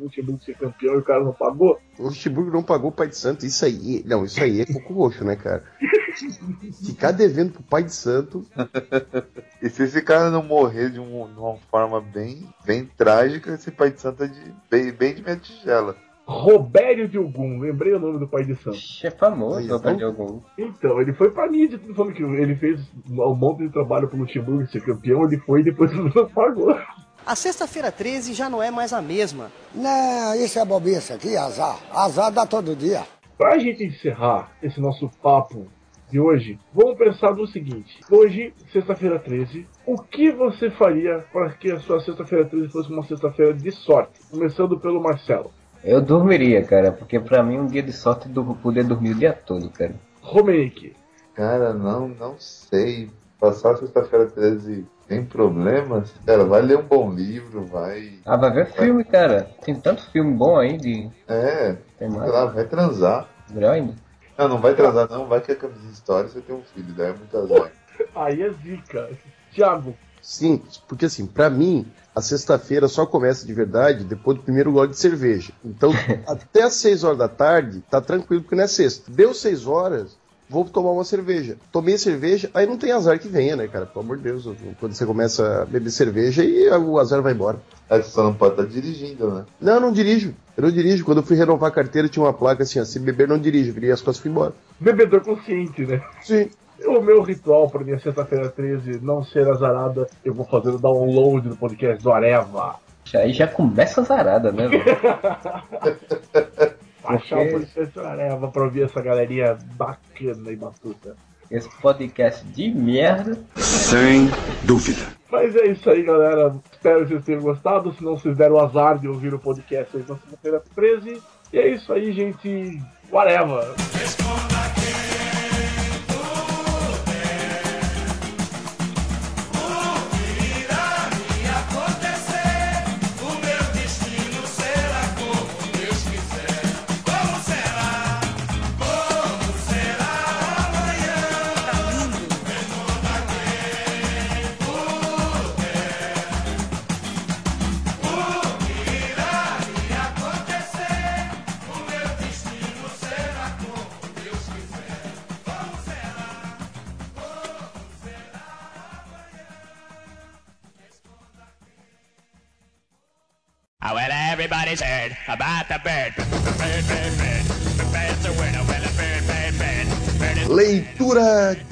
S1: Luxemburgo ser campeão e o cara não pagou.
S2: O Luxemburgo não pagou o pai de santo. Isso aí, não, isso aí é coco roxo, né, cara? Ficar devendo pro pai de santo.
S6: e se esse cara não morrer de, um, de uma forma bem, bem trágica, esse pai de santo é de, bem, bem de minha tigela.
S1: Robério de Ogum, lembrei o nome do pai de santo.
S7: É famoso, o Robério de Ogum.
S1: Então, ele foi pra mídia, falando que ele fez um monte de trabalho pro Luxemburgo ser campeão, ele foi e depois não pagou.
S4: A sexta-feira 13 já não é mais a mesma.
S10: Não, isso é bobiça aqui, azar. Azar dá todo dia.
S1: Pra gente encerrar esse nosso papo de hoje, vamos pensar no seguinte: hoje, sexta-feira 13, o que você faria para que a sua sexta-feira 13 fosse uma sexta-feira de sorte? Começando pelo Marcelo.
S7: Eu dormiria, cara, porque pra mim um dia de sorte é poder dormir o dia todo, cara.
S1: Romenick.
S6: Cara, não, não sei. Passar sexta-feira 13 tem problemas? Cara, vai ler um bom livro, vai.
S7: Ah, vai ver vai... filme, cara. Tem tanto filme bom aí de.
S6: É, tem mais. lá, vai transar.
S7: Melhor ainda.
S6: Não, não vai transar, não. Vai que a camisa de história você tem um filho, daí é muito azar.
S1: aí é zica. Thiago.
S2: Sim, porque assim, para mim, a sexta-feira só começa de verdade depois do primeiro gole de cerveja. Então, até às 6 horas da tarde, tá tranquilo, porque não é sexta. Deu 6 horas, vou tomar uma cerveja. Tomei cerveja, aí não tem azar que venha, né, cara? Pelo amor de Deus, quando você começa a beber cerveja, e o azar vai embora.
S6: Aí você só não pode estar tá dirigindo, né?
S2: Não, não dirijo. Eu não dirijo. Quando eu fui renovar a carteira, tinha uma placa assim, ó, se beber não dirige. Virei as costas e fui embora.
S1: Bebedor consciente, né?
S2: Sim.
S1: O meu ritual pra minha sexta-feira 13 não ser azarada, eu vou fazer o download do podcast do Areva.
S7: Aí já começa a zarada, né?
S1: Baixar o podcast do Areva pra ouvir essa galerinha bacana e batuta.
S7: Esse podcast de merda.
S16: Sem dúvida.
S1: Mas é isso aí, galera. Espero que vocês tenham gostado. Se não, vocês deram o azar de ouvir o podcast aí na segunda-feira 13. E é isso aí, gente. Whatever.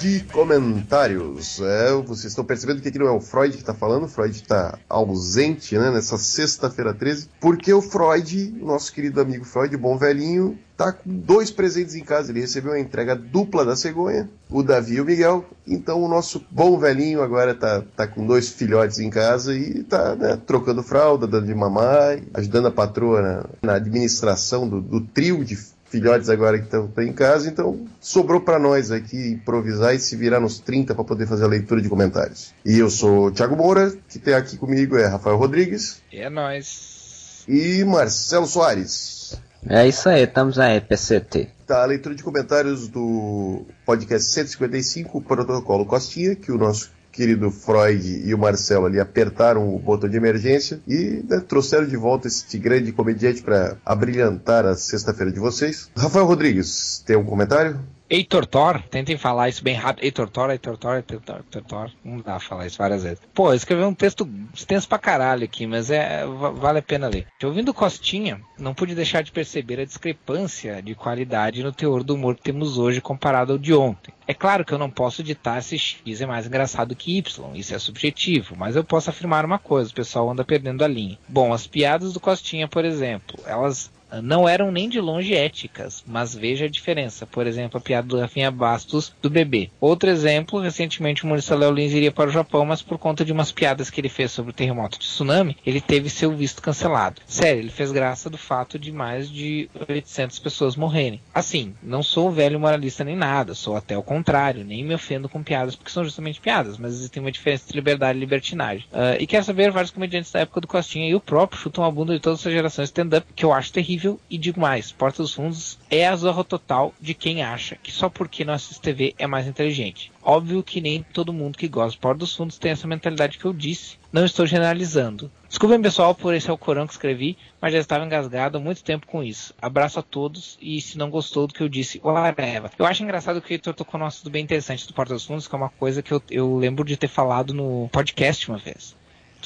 S2: De comentários. É, vocês estão percebendo que aqui não é o Freud que está falando, Freud está ausente né, nessa sexta-feira 13, porque o Freud, nosso querido amigo Freud, o bom velhinho, tá com dois presentes em casa. Ele recebeu a entrega dupla da cegonha, o Davi e o Miguel. Então o nosso bom velhinho agora tá, tá com dois filhotes em casa e tá né, trocando fralda, dando de mamar, ajudando a patroa na, na administração do, do trio de filhotes agora que estão em casa, então sobrou para nós aqui improvisar e se virar nos 30 para poder fazer a leitura de comentários. E eu sou o Thiago Moura, que tem aqui comigo é Rafael Rodrigues
S19: É nóis.
S2: e Marcelo Soares.
S7: É isso aí, estamos aí, PCT.
S2: Tá, a leitura de comentários do podcast 155, Protocolo Costinha, que o nosso querido Freud e o Marcelo ali apertaram o botão de emergência e né, trouxeram de volta este grande comediante para abrilhantar a sexta-feira de vocês. Rafael Rodrigues, tem um comentário?
S19: Heitor Thor, tentem falar isso bem rápido. Heitor Thor, Heitor Thor, Heitor Thor, Heitor Thor. Não dá pra falar isso várias vezes. Pô, eu escrevi um texto extenso pra caralho aqui, mas é va- vale a pena ler. Ouvindo Costinha, não pude deixar de perceber a discrepância de qualidade no teor do humor que temos hoje comparado ao de ontem. É claro que eu não posso ditar se X é mais engraçado que Y, isso é subjetivo, mas eu posso afirmar uma coisa, o pessoal anda perdendo a linha. Bom, as piadas do Costinha, por exemplo, elas não eram nem de longe éticas, mas veja a diferença. Por exemplo, a piada do Rafinha Bastos do bebê. Outro exemplo, recentemente o humorista Léo Lins iria para o Japão, mas por conta de umas piadas que ele fez sobre o terremoto de tsunami, ele teve seu visto cancelado. Sério, ele fez graça do fato de mais de 800 pessoas morrerem. Assim, não sou velho moralista nem nada, sou até o contrário, nem me ofendo com piadas, porque são justamente piadas, mas existe uma diferença entre liberdade e libertinagem. Ah, e quero saber, vários comediantes da época do Costinha e o próprio chutam a bunda de toda essa geração stand-up, que eu acho terrível, e digo mais, Porta dos Fundos é a zorra total de quem acha que só porque não assiste TV é mais inteligente. Óbvio que nem todo mundo que gosta de Porta dos Fundos tem essa mentalidade que eu disse. Não estou generalizando. Desculpem, pessoal, por esse Alcorão que escrevi, mas já estava engasgado há muito tempo com isso. Abraço a todos e se não gostou do que eu disse, whatever. Eu acho engraçado que o Heitor tocou num assunto bem interessante do Porta dos Fundos, que é uma coisa que eu, eu lembro de ter falado no podcast uma vez.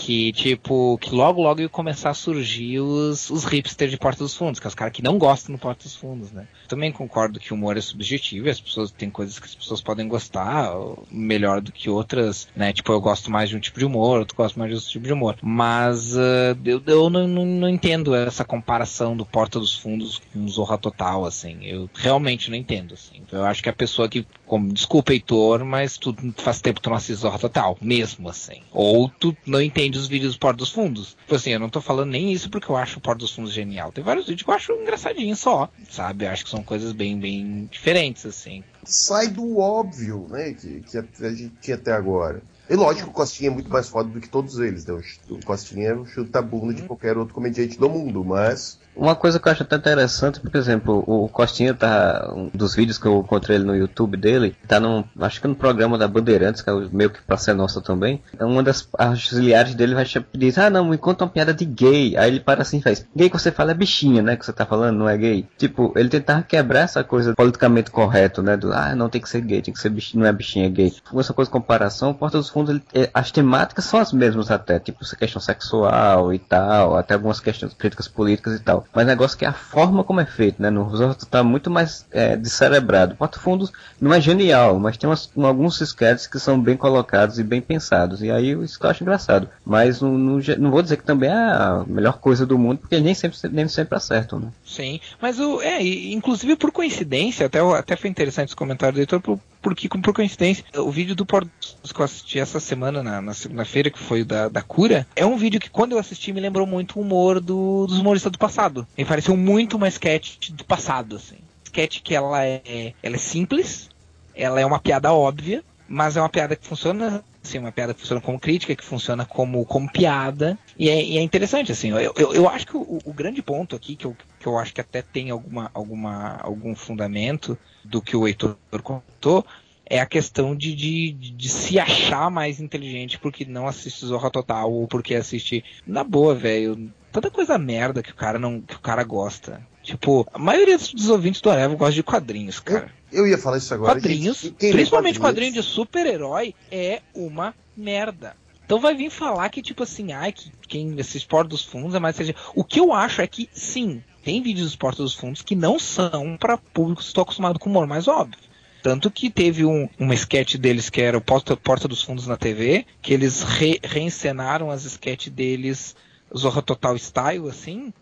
S19: Que, tipo, que logo logo ia começar a surgir os, os hipsters de Porta dos Fundos, que é os caras que não gostam do Porta dos Fundos, né? Também concordo que o humor é subjetivo e as pessoas tem coisas que as pessoas podem gostar melhor do que outras, né? Tipo, eu gosto mais de um tipo de humor, outro gosto mais de outro tipo de humor. Mas ah, eu, eu não, não, não entendo essa comparação do Porta dos Fundos com Zorra Total, assim. Eu realmente não entendo, assim. Eu acho que a pessoa que, como, desculpa, Heitor, mas tu faz tempo que tu não assiste Zorra Total, mesmo assim. Ou tu não entende os vídeos do Porta dos Fundos. Tipo assim, eu não tô falando nem isso porque eu acho o Porta dos Fundos genial. Tem vários vídeos que eu acho engraçadinho só, sabe? Eu acho que são coisas bem, bem diferentes, assim.
S2: Sai do óbvio, né? Que, que a a gente tinha até agora. E lógico que o Costinha é muito mais foda do que todos eles. Né? O Costinha é o chuta-bunda de qualquer outro comediante do mundo, mas.
S7: Uma coisa que eu acho até interessante, por exemplo, o Costinha tá. Um dos vídeos que eu encontrei no YouTube dele, tá num. Acho que no programa da Bandeirantes, que é meio que pra ser nossa também. Uma das auxiliares dele vai diz, ah não, me conta uma piada de gay. Aí ele para assim e faz, gay que você fala é bichinha, né? Que você tá falando, não é gay. Tipo, ele tentava quebrar essa coisa politicamente correto, né? Do ah, não tem que ser gay, tem que ser bichinha, não é bichinha, é gay. Com essa coisa de comparação, Porta dos Fundos
S20: fundo, ele- é, as temáticas são as mesmas até, tipo essa questão sexual e tal, até algumas questões críticas políticas e tal. Mas o negócio é que a forma como é feito, né? No Roosevelt tá muito mais é, descerebrado. Porta Fundos não é genial, mas tem umas- um- alguns sketches que são bem colocados e bem pensados. E aí isso que eu acho engraçado. Mas não, não, vou dizer que também é a melhor coisa do mundo, porque nem sempre, nem sempre acertam, né?
S19: Sim, mas o. É, inclusive por coincidência, até, o- até foi interessante esse comentário do por, porque por coincidência, o vídeo do Porto que eu assisti essa semana, na, na segunda-feira, que foi da, da cura, é um vídeo que quando eu assisti me lembrou muito o humor do, dos humoristas do passado. Me pareceu muito uma sketch do passado, assim. Sketch que ela é, ela é simples, ela é uma piada óbvia, mas é uma piada que funciona assim, uma piada que funciona como crítica, que funciona como, como piada, e é, e é interessante, assim, eu, eu, eu acho que o, o grande ponto aqui, que eu, que eu acho que até tem alguma, alguma, algum fundamento do que o Heitor contou, é a questão de, de, de se achar mais inteligente porque não assiste Zorra Total ou porque assiste. Na boa, velho. Tanta coisa merda que o cara não. que o cara gosta. Tipo, a maioria dos ouvintes do Areva gosta de quadrinhos, cara.
S2: Eu ia falar isso agora.
S19: Quadrinhos,
S2: gente.
S19: Principalmente
S2: quadrinhos?
S19: quadrinho de super-herói, é uma merda. Então vai vir falar que, tipo assim, ai, que quem assiste Porta dos Fundos é mais inteligente. O que eu acho é que, sim, tem vídeos dos Porta dos Fundos que não são para público que estou acostumado com humor mais óbvio. Tanto que teve um, uma sketch deles que era o Porta, Porta dos Fundos na TV, que eles re, reencenaram as sketches deles Zorra Total Style, assim,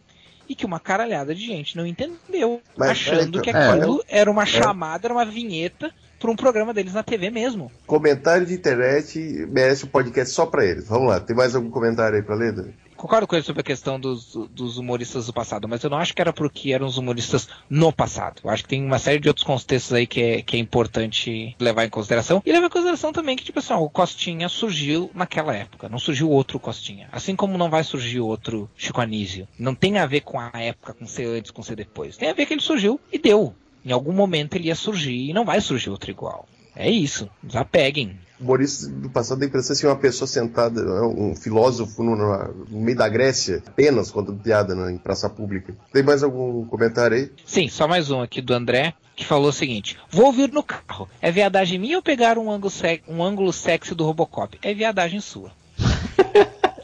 S19: e que uma caralhada de gente não entendeu,
S2: Mas,
S19: achando
S2: é,
S19: que
S2: então,
S19: aquilo
S2: é,
S19: era uma
S2: é.
S19: chamada, era uma vinheta para um programa deles na TV mesmo.
S2: Comentário de internet merece um podcast só pra eles. Vamos lá, tem mais algum comentário aí pra ler?
S19: Concordo com ele sobre a questão dos, dos humoristas do passado, mas eu não acho que era porque eram os humoristas no passado. Eu acho que tem uma série de outros contextos aí que é, que é importante levar em consideração. E levar em consideração também que, tipo assim, ó, o Costinha surgiu naquela época, não surgiu outro Costinha. Assim como não vai surgir outro Chico Anísio. Não tem a ver com a época, com ser antes, com ser depois. Tem a ver que ele surgiu e deu. Em algum momento ele ia surgir e não vai surgir outro igual. É isso. Desapeguem.
S2: Humoristas do passado tem a impressão de ser uma pessoa sentada, né, um filósofo no, no- meio da Grécia, apenas contando piada né, em praça pública. Tem mais algum comentário aí?
S19: Sim, só mais um aqui do André, que falou o seguinte: Vou ouvir no carro. É viadagem minha ou pegar um ângulo, um ângulo sexy do Robocop? É viadagem sua.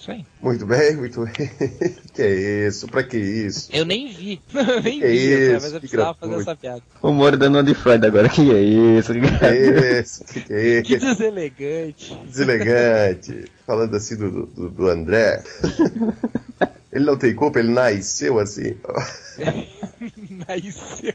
S19: Isso aí.
S2: Muito bem, muito bem. que é isso? Pra que isso?
S19: Eu nem vi. Eu nem
S2: Que
S19: vi,
S2: isso,
S19: cara, mas eu
S2: que
S19: precisava fazer essa piada.
S20: O Moro dando uma de Freud agora, que é isso?
S2: Que é isso? Que é
S19: Que
S2: isso?
S19: deselegante.
S2: Deselegante. Falando assim do, do, do André. Ele não tem culpa, ele nasceu assim.
S19: Nasceu.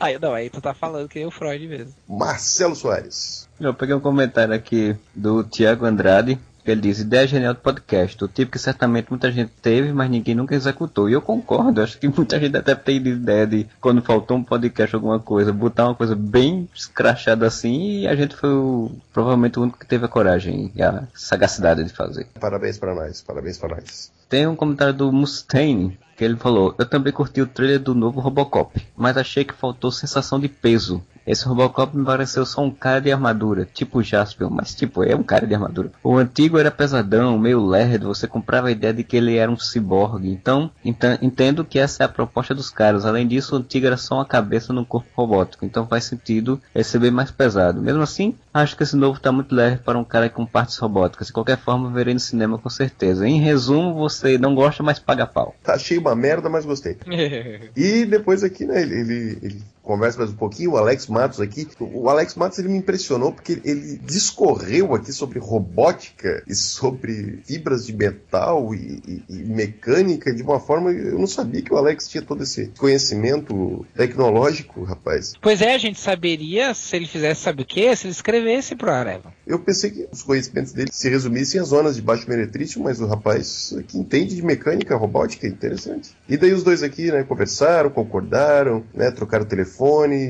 S19: Aí, não, aí tu tá falando que é o Freud mesmo.
S2: Marcelo Soares.
S20: Eu peguei um comentário aqui do Tiago Andrade. Que Ele diz, ideia genial do podcast, o tipo que certamente muita gente teve, mas ninguém nunca executou. E eu concordo, acho que muita gente até tem ideia de, quando faltou um podcast, alguma coisa, botar uma coisa bem escrachada assim, e a gente foi o- provavelmente o único que teve a coragem e a sagacidade de fazer.
S2: Parabéns pra nós, parabéns pra nós.
S20: Tem um comentário do Mustaine, que ele falou: Eu também curti o trailer do novo Robocop, mas achei que faltou sensação de peso. Esse Robocop me pareceu só um cara de armadura, tipo Jasper, mas tipo, é um cara de armadura. O antigo era pesadão, meio lerdo, você comprava a ideia de que ele era um ciborgue. Então, enta- entendo que essa é a proposta dos caras. Além disso, o antigo era só uma cabeça num corpo robótico, então faz sentido ele ser bem mais pesado. Mesmo assim, acho que esse novo tá muito leve para um cara com partes robóticas. De qualquer forma, verei no cinema com certeza. Em resumo, você não gosta, mas paga pau.
S2: Tá achei uma merda, mas gostei. E depois aqui, né, ele, ele, ele conversa mais um pouquinho, o Alex Matos aqui. O Alex Matos ele me impressionou porque ele discorreu aqui sobre robótica e sobre fibras de metal e, e- e mecânica de uma forma. Eu não sabia que o Alex tinha todo esse conhecimento tecnológico, rapaz.
S19: Pois é, a gente saberia se ele fizesse, sabe o quê? Se ele escrevesse pro Areva.
S2: Eu pensei que os conhecimentos dele se resumissem às zonas de baixo meretrício, mas o rapaz que entende de mecânica robótica é interessante. E daí os dois aqui, né, conversaram, concordaram, né, trocaram telefone,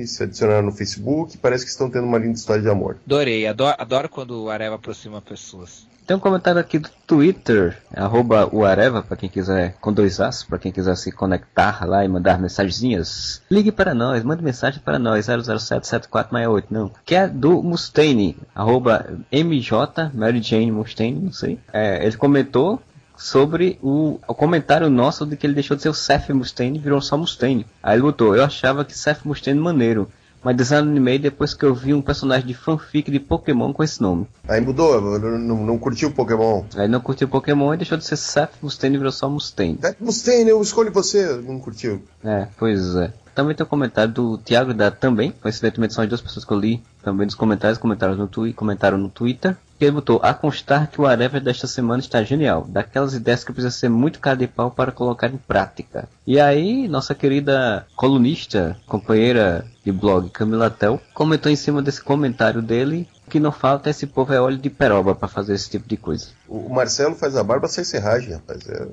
S2: se adicionaram no Facebook, parece que estão tendo uma linda história de amor.
S19: Adorei, adoro, adoro quando o Areva aproxima pessoas.
S20: Tem um comentário aqui do Twitter, arroba o Areva, pra quem quiser, com dois as, pra quem quiser se conectar lá e mandar mensagenzinhas. Ligue para nós, mande mensagem para nós, 0077468, não. Que é do Mustaine, arroba MJ, Mary Jane Mustaine, não sei. É, ele comentou sobre o, o comentário nosso de que ele deixou de ser o Seth Mustaine e virou só Mustaine. Aí ele botou, eu achava que Seth Mustaine maneiro. mas desanimei depois que eu vi um personagem de fanfic de Pokémon com esse nome.
S2: Aí mudou, não, não, curtiu Pokémon.
S20: Aí não curtiu Pokémon e deixou de ser Seth Mustaine e virou só Mustaine.
S2: Seth Mustaine, eu escolho você, não curtiu.
S20: É, pois é. Também tem um comentário do Thiago da também, coincidentemente são as duas pessoas que eu li também nos comentários, comentaram no, twi comentaram no Twitter. Que ele botou a constar que o Areva desta semana está genial. Daquelas ideias que precisa ser muito cara de pau para colocar em prática. E aí, nossa querida colunista, companheira de blog Camila Tel, comentou em cima desse comentário dele que não falta esse povo é óleo de peroba para fazer esse tipo de coisa.
S2: O Marcelo faz a barba sem serragem, rapaz. É...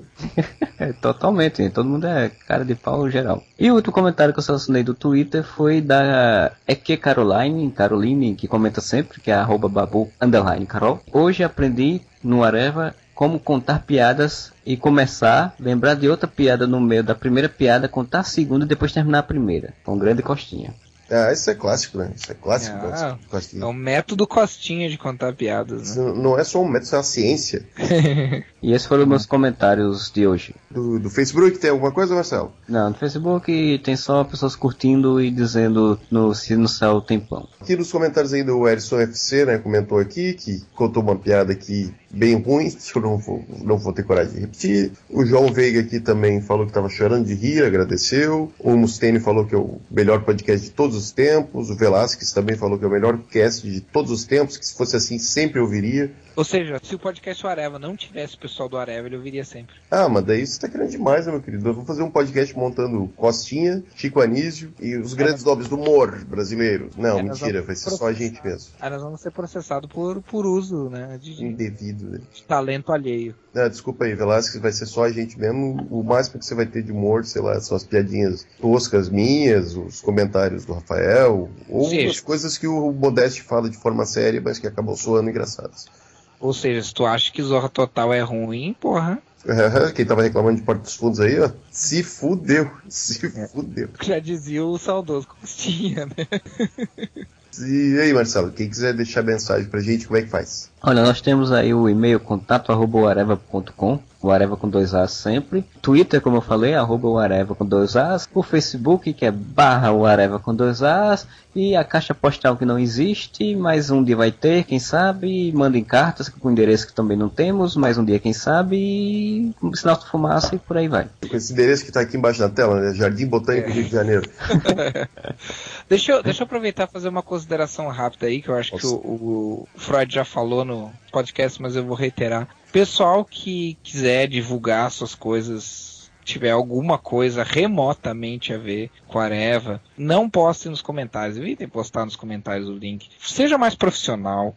S20: é, totalmente, todo mundo é cara de pau geral. E o último comentário que eu selecionei do Twitter foi da Eke Caroline, Caroline, que comenta sempre, que é arroba babu underline Carol. Hoje aprendi no Areva como contar piadas e começar, lembrar de outra piada no meio da primeira piada, contar a segunda e depois terminar a primeira. Com grande costinha.
S2: Ah, isso é clássico, né? Isso é clássico.
S19: Ah, é o método Costinha de contar piadas. Né?
S2: Não é só um método, isso é uma ciência.
S20: e esses foram meus comentários de hoje.
S2: Do, do, Facebook tem alguma coisa, Marcelo?
S20: Não, no Facebook tem só pessoas curtindo e dizendo no, se no céu tem pão.
S2: Aqui nos comentários ainda o Erison FC, né, comentou aqui que contou uma piada aqui bem ruim, que eu não vou, não vou ter coragem de repetir. O João Veiga aqui também falou que estava chorando de rir, agradeceu. O Mustaine falou que é o melhor podcast de todos os tempos. O Velasquez também falou que é o melhor cast de todos os tempos, que se fosse assim sempre ouviria.
S19: Ou seja, se o podcast do Areva não tivesse o pessoal do Areva, ele ouviria sempre.
S2: Ah, mas daí você tá querendo demais, né, meu querido? Eu vou fazer um podcast montando Costinha, Chico Anísio e os grandes é, nomes do humor brasileiro. Não, é, mentira, vai ser só a gente mesmo.
S19: Aí nós vamos ser processados por, por uso, né? De,
S2: Indevido, né?
S19: De talento alheio.
S2: Ah, desculpa aí, Velasquez, vai ser só a gente mesmo. O máximo que você vai ter de humor, sei lá, são as piadinhas toscas minhas, os comentários do Rafael, ou Sim. as coisas que o Modeste fala de forma séria, mas que acabam soando engraçadas.
S19: Ou seja, se tu acha que Zorra Total é ruim, porra.
S2: Quem tava reclamando de Porta dos Fundos aí, ó, se fudeu, se é. fudeu.
S19: Já dizia o saudoso Costinha, né?
S2: E aí, Marcelo, quem quiser deixar mensagem pra gente, como é que faz?
S20: Olha, nós temos aí o e-mail contato@areva.com o Areva com dois As sempre. Twitter, como eu falei, arroba o Areva com dois As. O Facebook, que é barra o Areva com dois As. E a caixa postal que não existe, mas um dia vai ter, quem sabe. Mandem cartas com endereço que também não temos, mas um dia, quem sabe. E sinal de fumaça e por aí vai.
S2: Com esse endereço que está aqui embaixo na tela, né? Jardim Botânico, é. Rio de Janeiro.
S19: deixa, eu, deixa eu aproveitar e fazer uma consideração rápida aí, que eu acho Nossa. que o, o Freud já falou no podcast, mas eu vou reiterar pessoal que quiser divulgar suas coisas, tiver alguma coisa remotamente a ver com a Areva, não poste nos comentários. Evitem postar nos comentários o link. Seja mais profissional.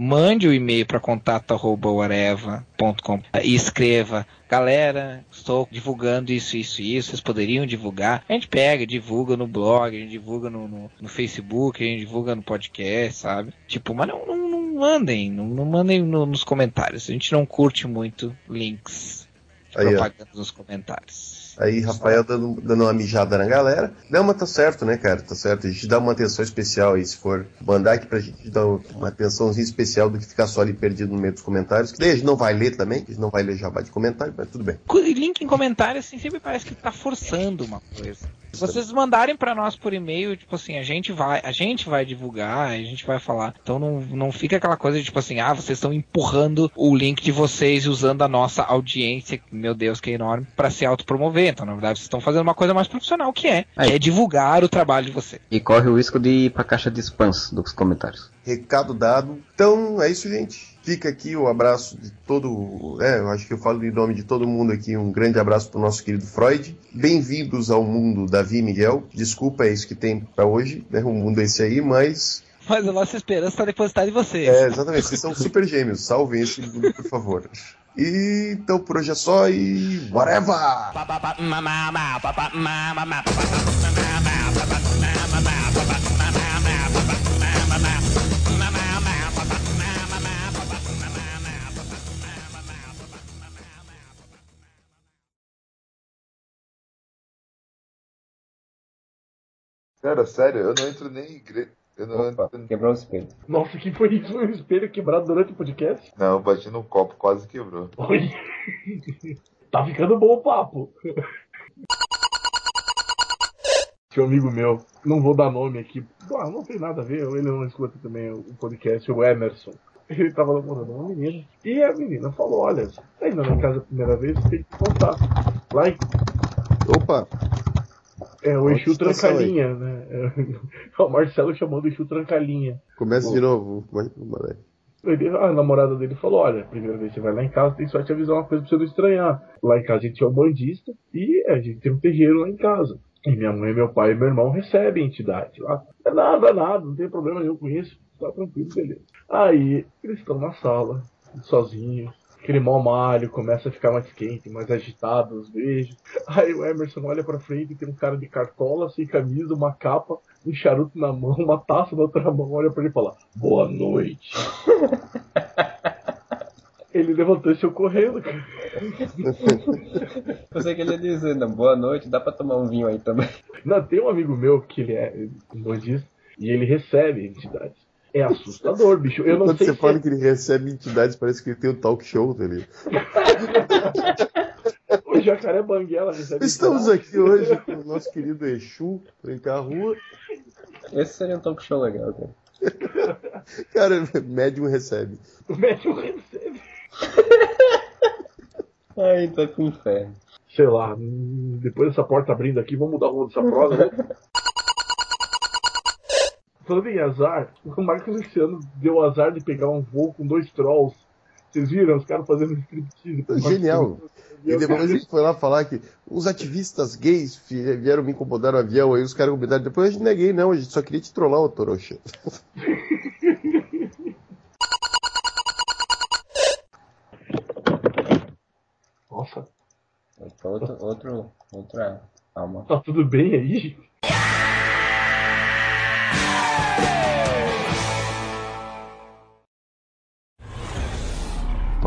S19: Mande o um e-mail para contato.areva.com e escreva galera, estou divulgando isso, isso isso, vocês poderiam divulgar. A gente pega, divulga no blog, a gente divulga no, no, no Facebook, a gente divulga no podcast, sabe? Tipo, mas não, não mandem, não, não mandem no, nos comentários. A gente não curte muito links de Aí, propaganda ó. nos comentários.
S2: Aí Rafael dando, dando uma mijada na galera. Não, mas tá certo, né, cara? Tá certo. A gente dá uma atenção especial aí, se for mandar aqui pra gente dar uma atençãozinha especial do que ficar só ali perdido no meio dos comentários. Que daí a gente não vai ler também, a gente não vai ler jabá de comentário, mas tudo bem.
S19: Link em comentário, assim, sempre parece que tá forçando uma coisa. Se vocês mandarem para nós por e-mail, tipo assim, a gente vai, a gente vai divulgar, a gente vai falar. Então não, não fica aquela coisa de tipo assim, ah, vocês estão empurrando o link de vocês usando a nossa audiência, meu Deus, que é enorme, para se autopromover. Então, na verdade, vocês estão fazendo uma coisa mais profissional que é, que é divulgar o trabalho de vocês.
S20: E corre o risco de ir pra caixa de spams dos comentários.
S2: Recado dado. Então, é isso, gente. Fica aqui o abraço de todo. É, eu acho que eu falo em nome de todo mundo aqui. Um grande abraço para o nosso querido Freud. Bem-vindos ao mundo Davi e Miguel. Desculpa, é isso que tem para hoje, né? O mundo é esse aí, mas.
S19: Mas a nossa esperança está depositada em vocês.
S2: É, exatamente. Vocês são super gêmeos. Salvem esse mundo, por favor. E, então por hoje é só e. Whatever! Cara, sério, eu não entro nem em igreja. Eu não
S20: Opa, entro... Quebrou o espelho.
S1: Nossa, que foi isso? Um espelho quebrado durante o podcast?
S6: Não, eu bati no copo, quase quebrou.
S1: Oi. tá ficando bom o papo. Tinha um amigo meu, não vou dar nome aqui, ah, não tem nada a ver, ele não escuta também o podcast, o Emerson. Ele tava namorando uma menina, e a menina falou, olha, tá indo na casa a primeira vez, tem que contar. Lá em...
S2: Opa!
S1: É o Exu
S2: a
S1: Trancalinha, né? É o Marcelo chamando o Exu Trancalinha.
S2: Começa
S1: Bom,
S2: de novo.
S1: Ele- a namorada dele falou: Olha, primeira vez que você vai lá em casa, tem só te avisar uma coisa pra você não estranhar. Lá em casa a gente é um bandista e a gente tem um terreiro lá em casa. E minha mãe, meu pai e meu irmão recebem entidade lá. É nada, nada, não tem problema nenhum com isso. Tá tranquilo, beleza. Aí eles estão na sala, sozinhos. Aquele mau malho começa a ficar mais quente, mais agitado, os beijos. Aí o Emerson olha pra frente e tem um cara de cartola, sem camisa, uma capa, um charuto na mão, uma taça na outra mão, olha pra ele e fala: Boa noite. Ele levantou e saiu correndo, cara.
S7: Você que ele ia dizer, não, boa noite, dá pra tomar um vinho aí também.
S1: Não, tem um amigo meu que ele é um bandista e ele recebe entidades. É assustador, bicho. Eu não
S2: Quando
S1: sei
S2: você
S1: se
S2: fala
S1: é-
S2: que ele recebe entidades, parece que ele tem um talk show dele.
S1: o jacaré banguela recebe
S2: Estamos
S1: entidades.
S2: aqui hoje com o nosso querido Exu, Trancar a Rua.
S7: Esse seria um talk show legal, cara.
S2: Cara, médium recebe.
S1: O médium recebe.
S7: Aí tá pro inferno.
S1: Sei lá, hum, depois dessa porta abrindo aqui, vamos mudar o rumo dessa prosa, né? Falando em azar, o Marcos Luciano deu azar de pegar um voo com dois trolls. Vocês viram os caras fazendo striptease?
S2: Genial. E depois ele foi lá falar que os ativistas gays vi- vieram me incomodar no avião, aí os caras combinaram. Depois a gente não é gay, não, a gente só queria te trollar, ô Toroxa.
S1: Nossa,
S7: Outro, outro, outra alma.
S1: tá tudo bem aí?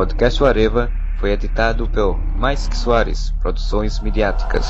S20: Podcast Areva foi editado pelo Mais Que Soares Produções Midiáticas.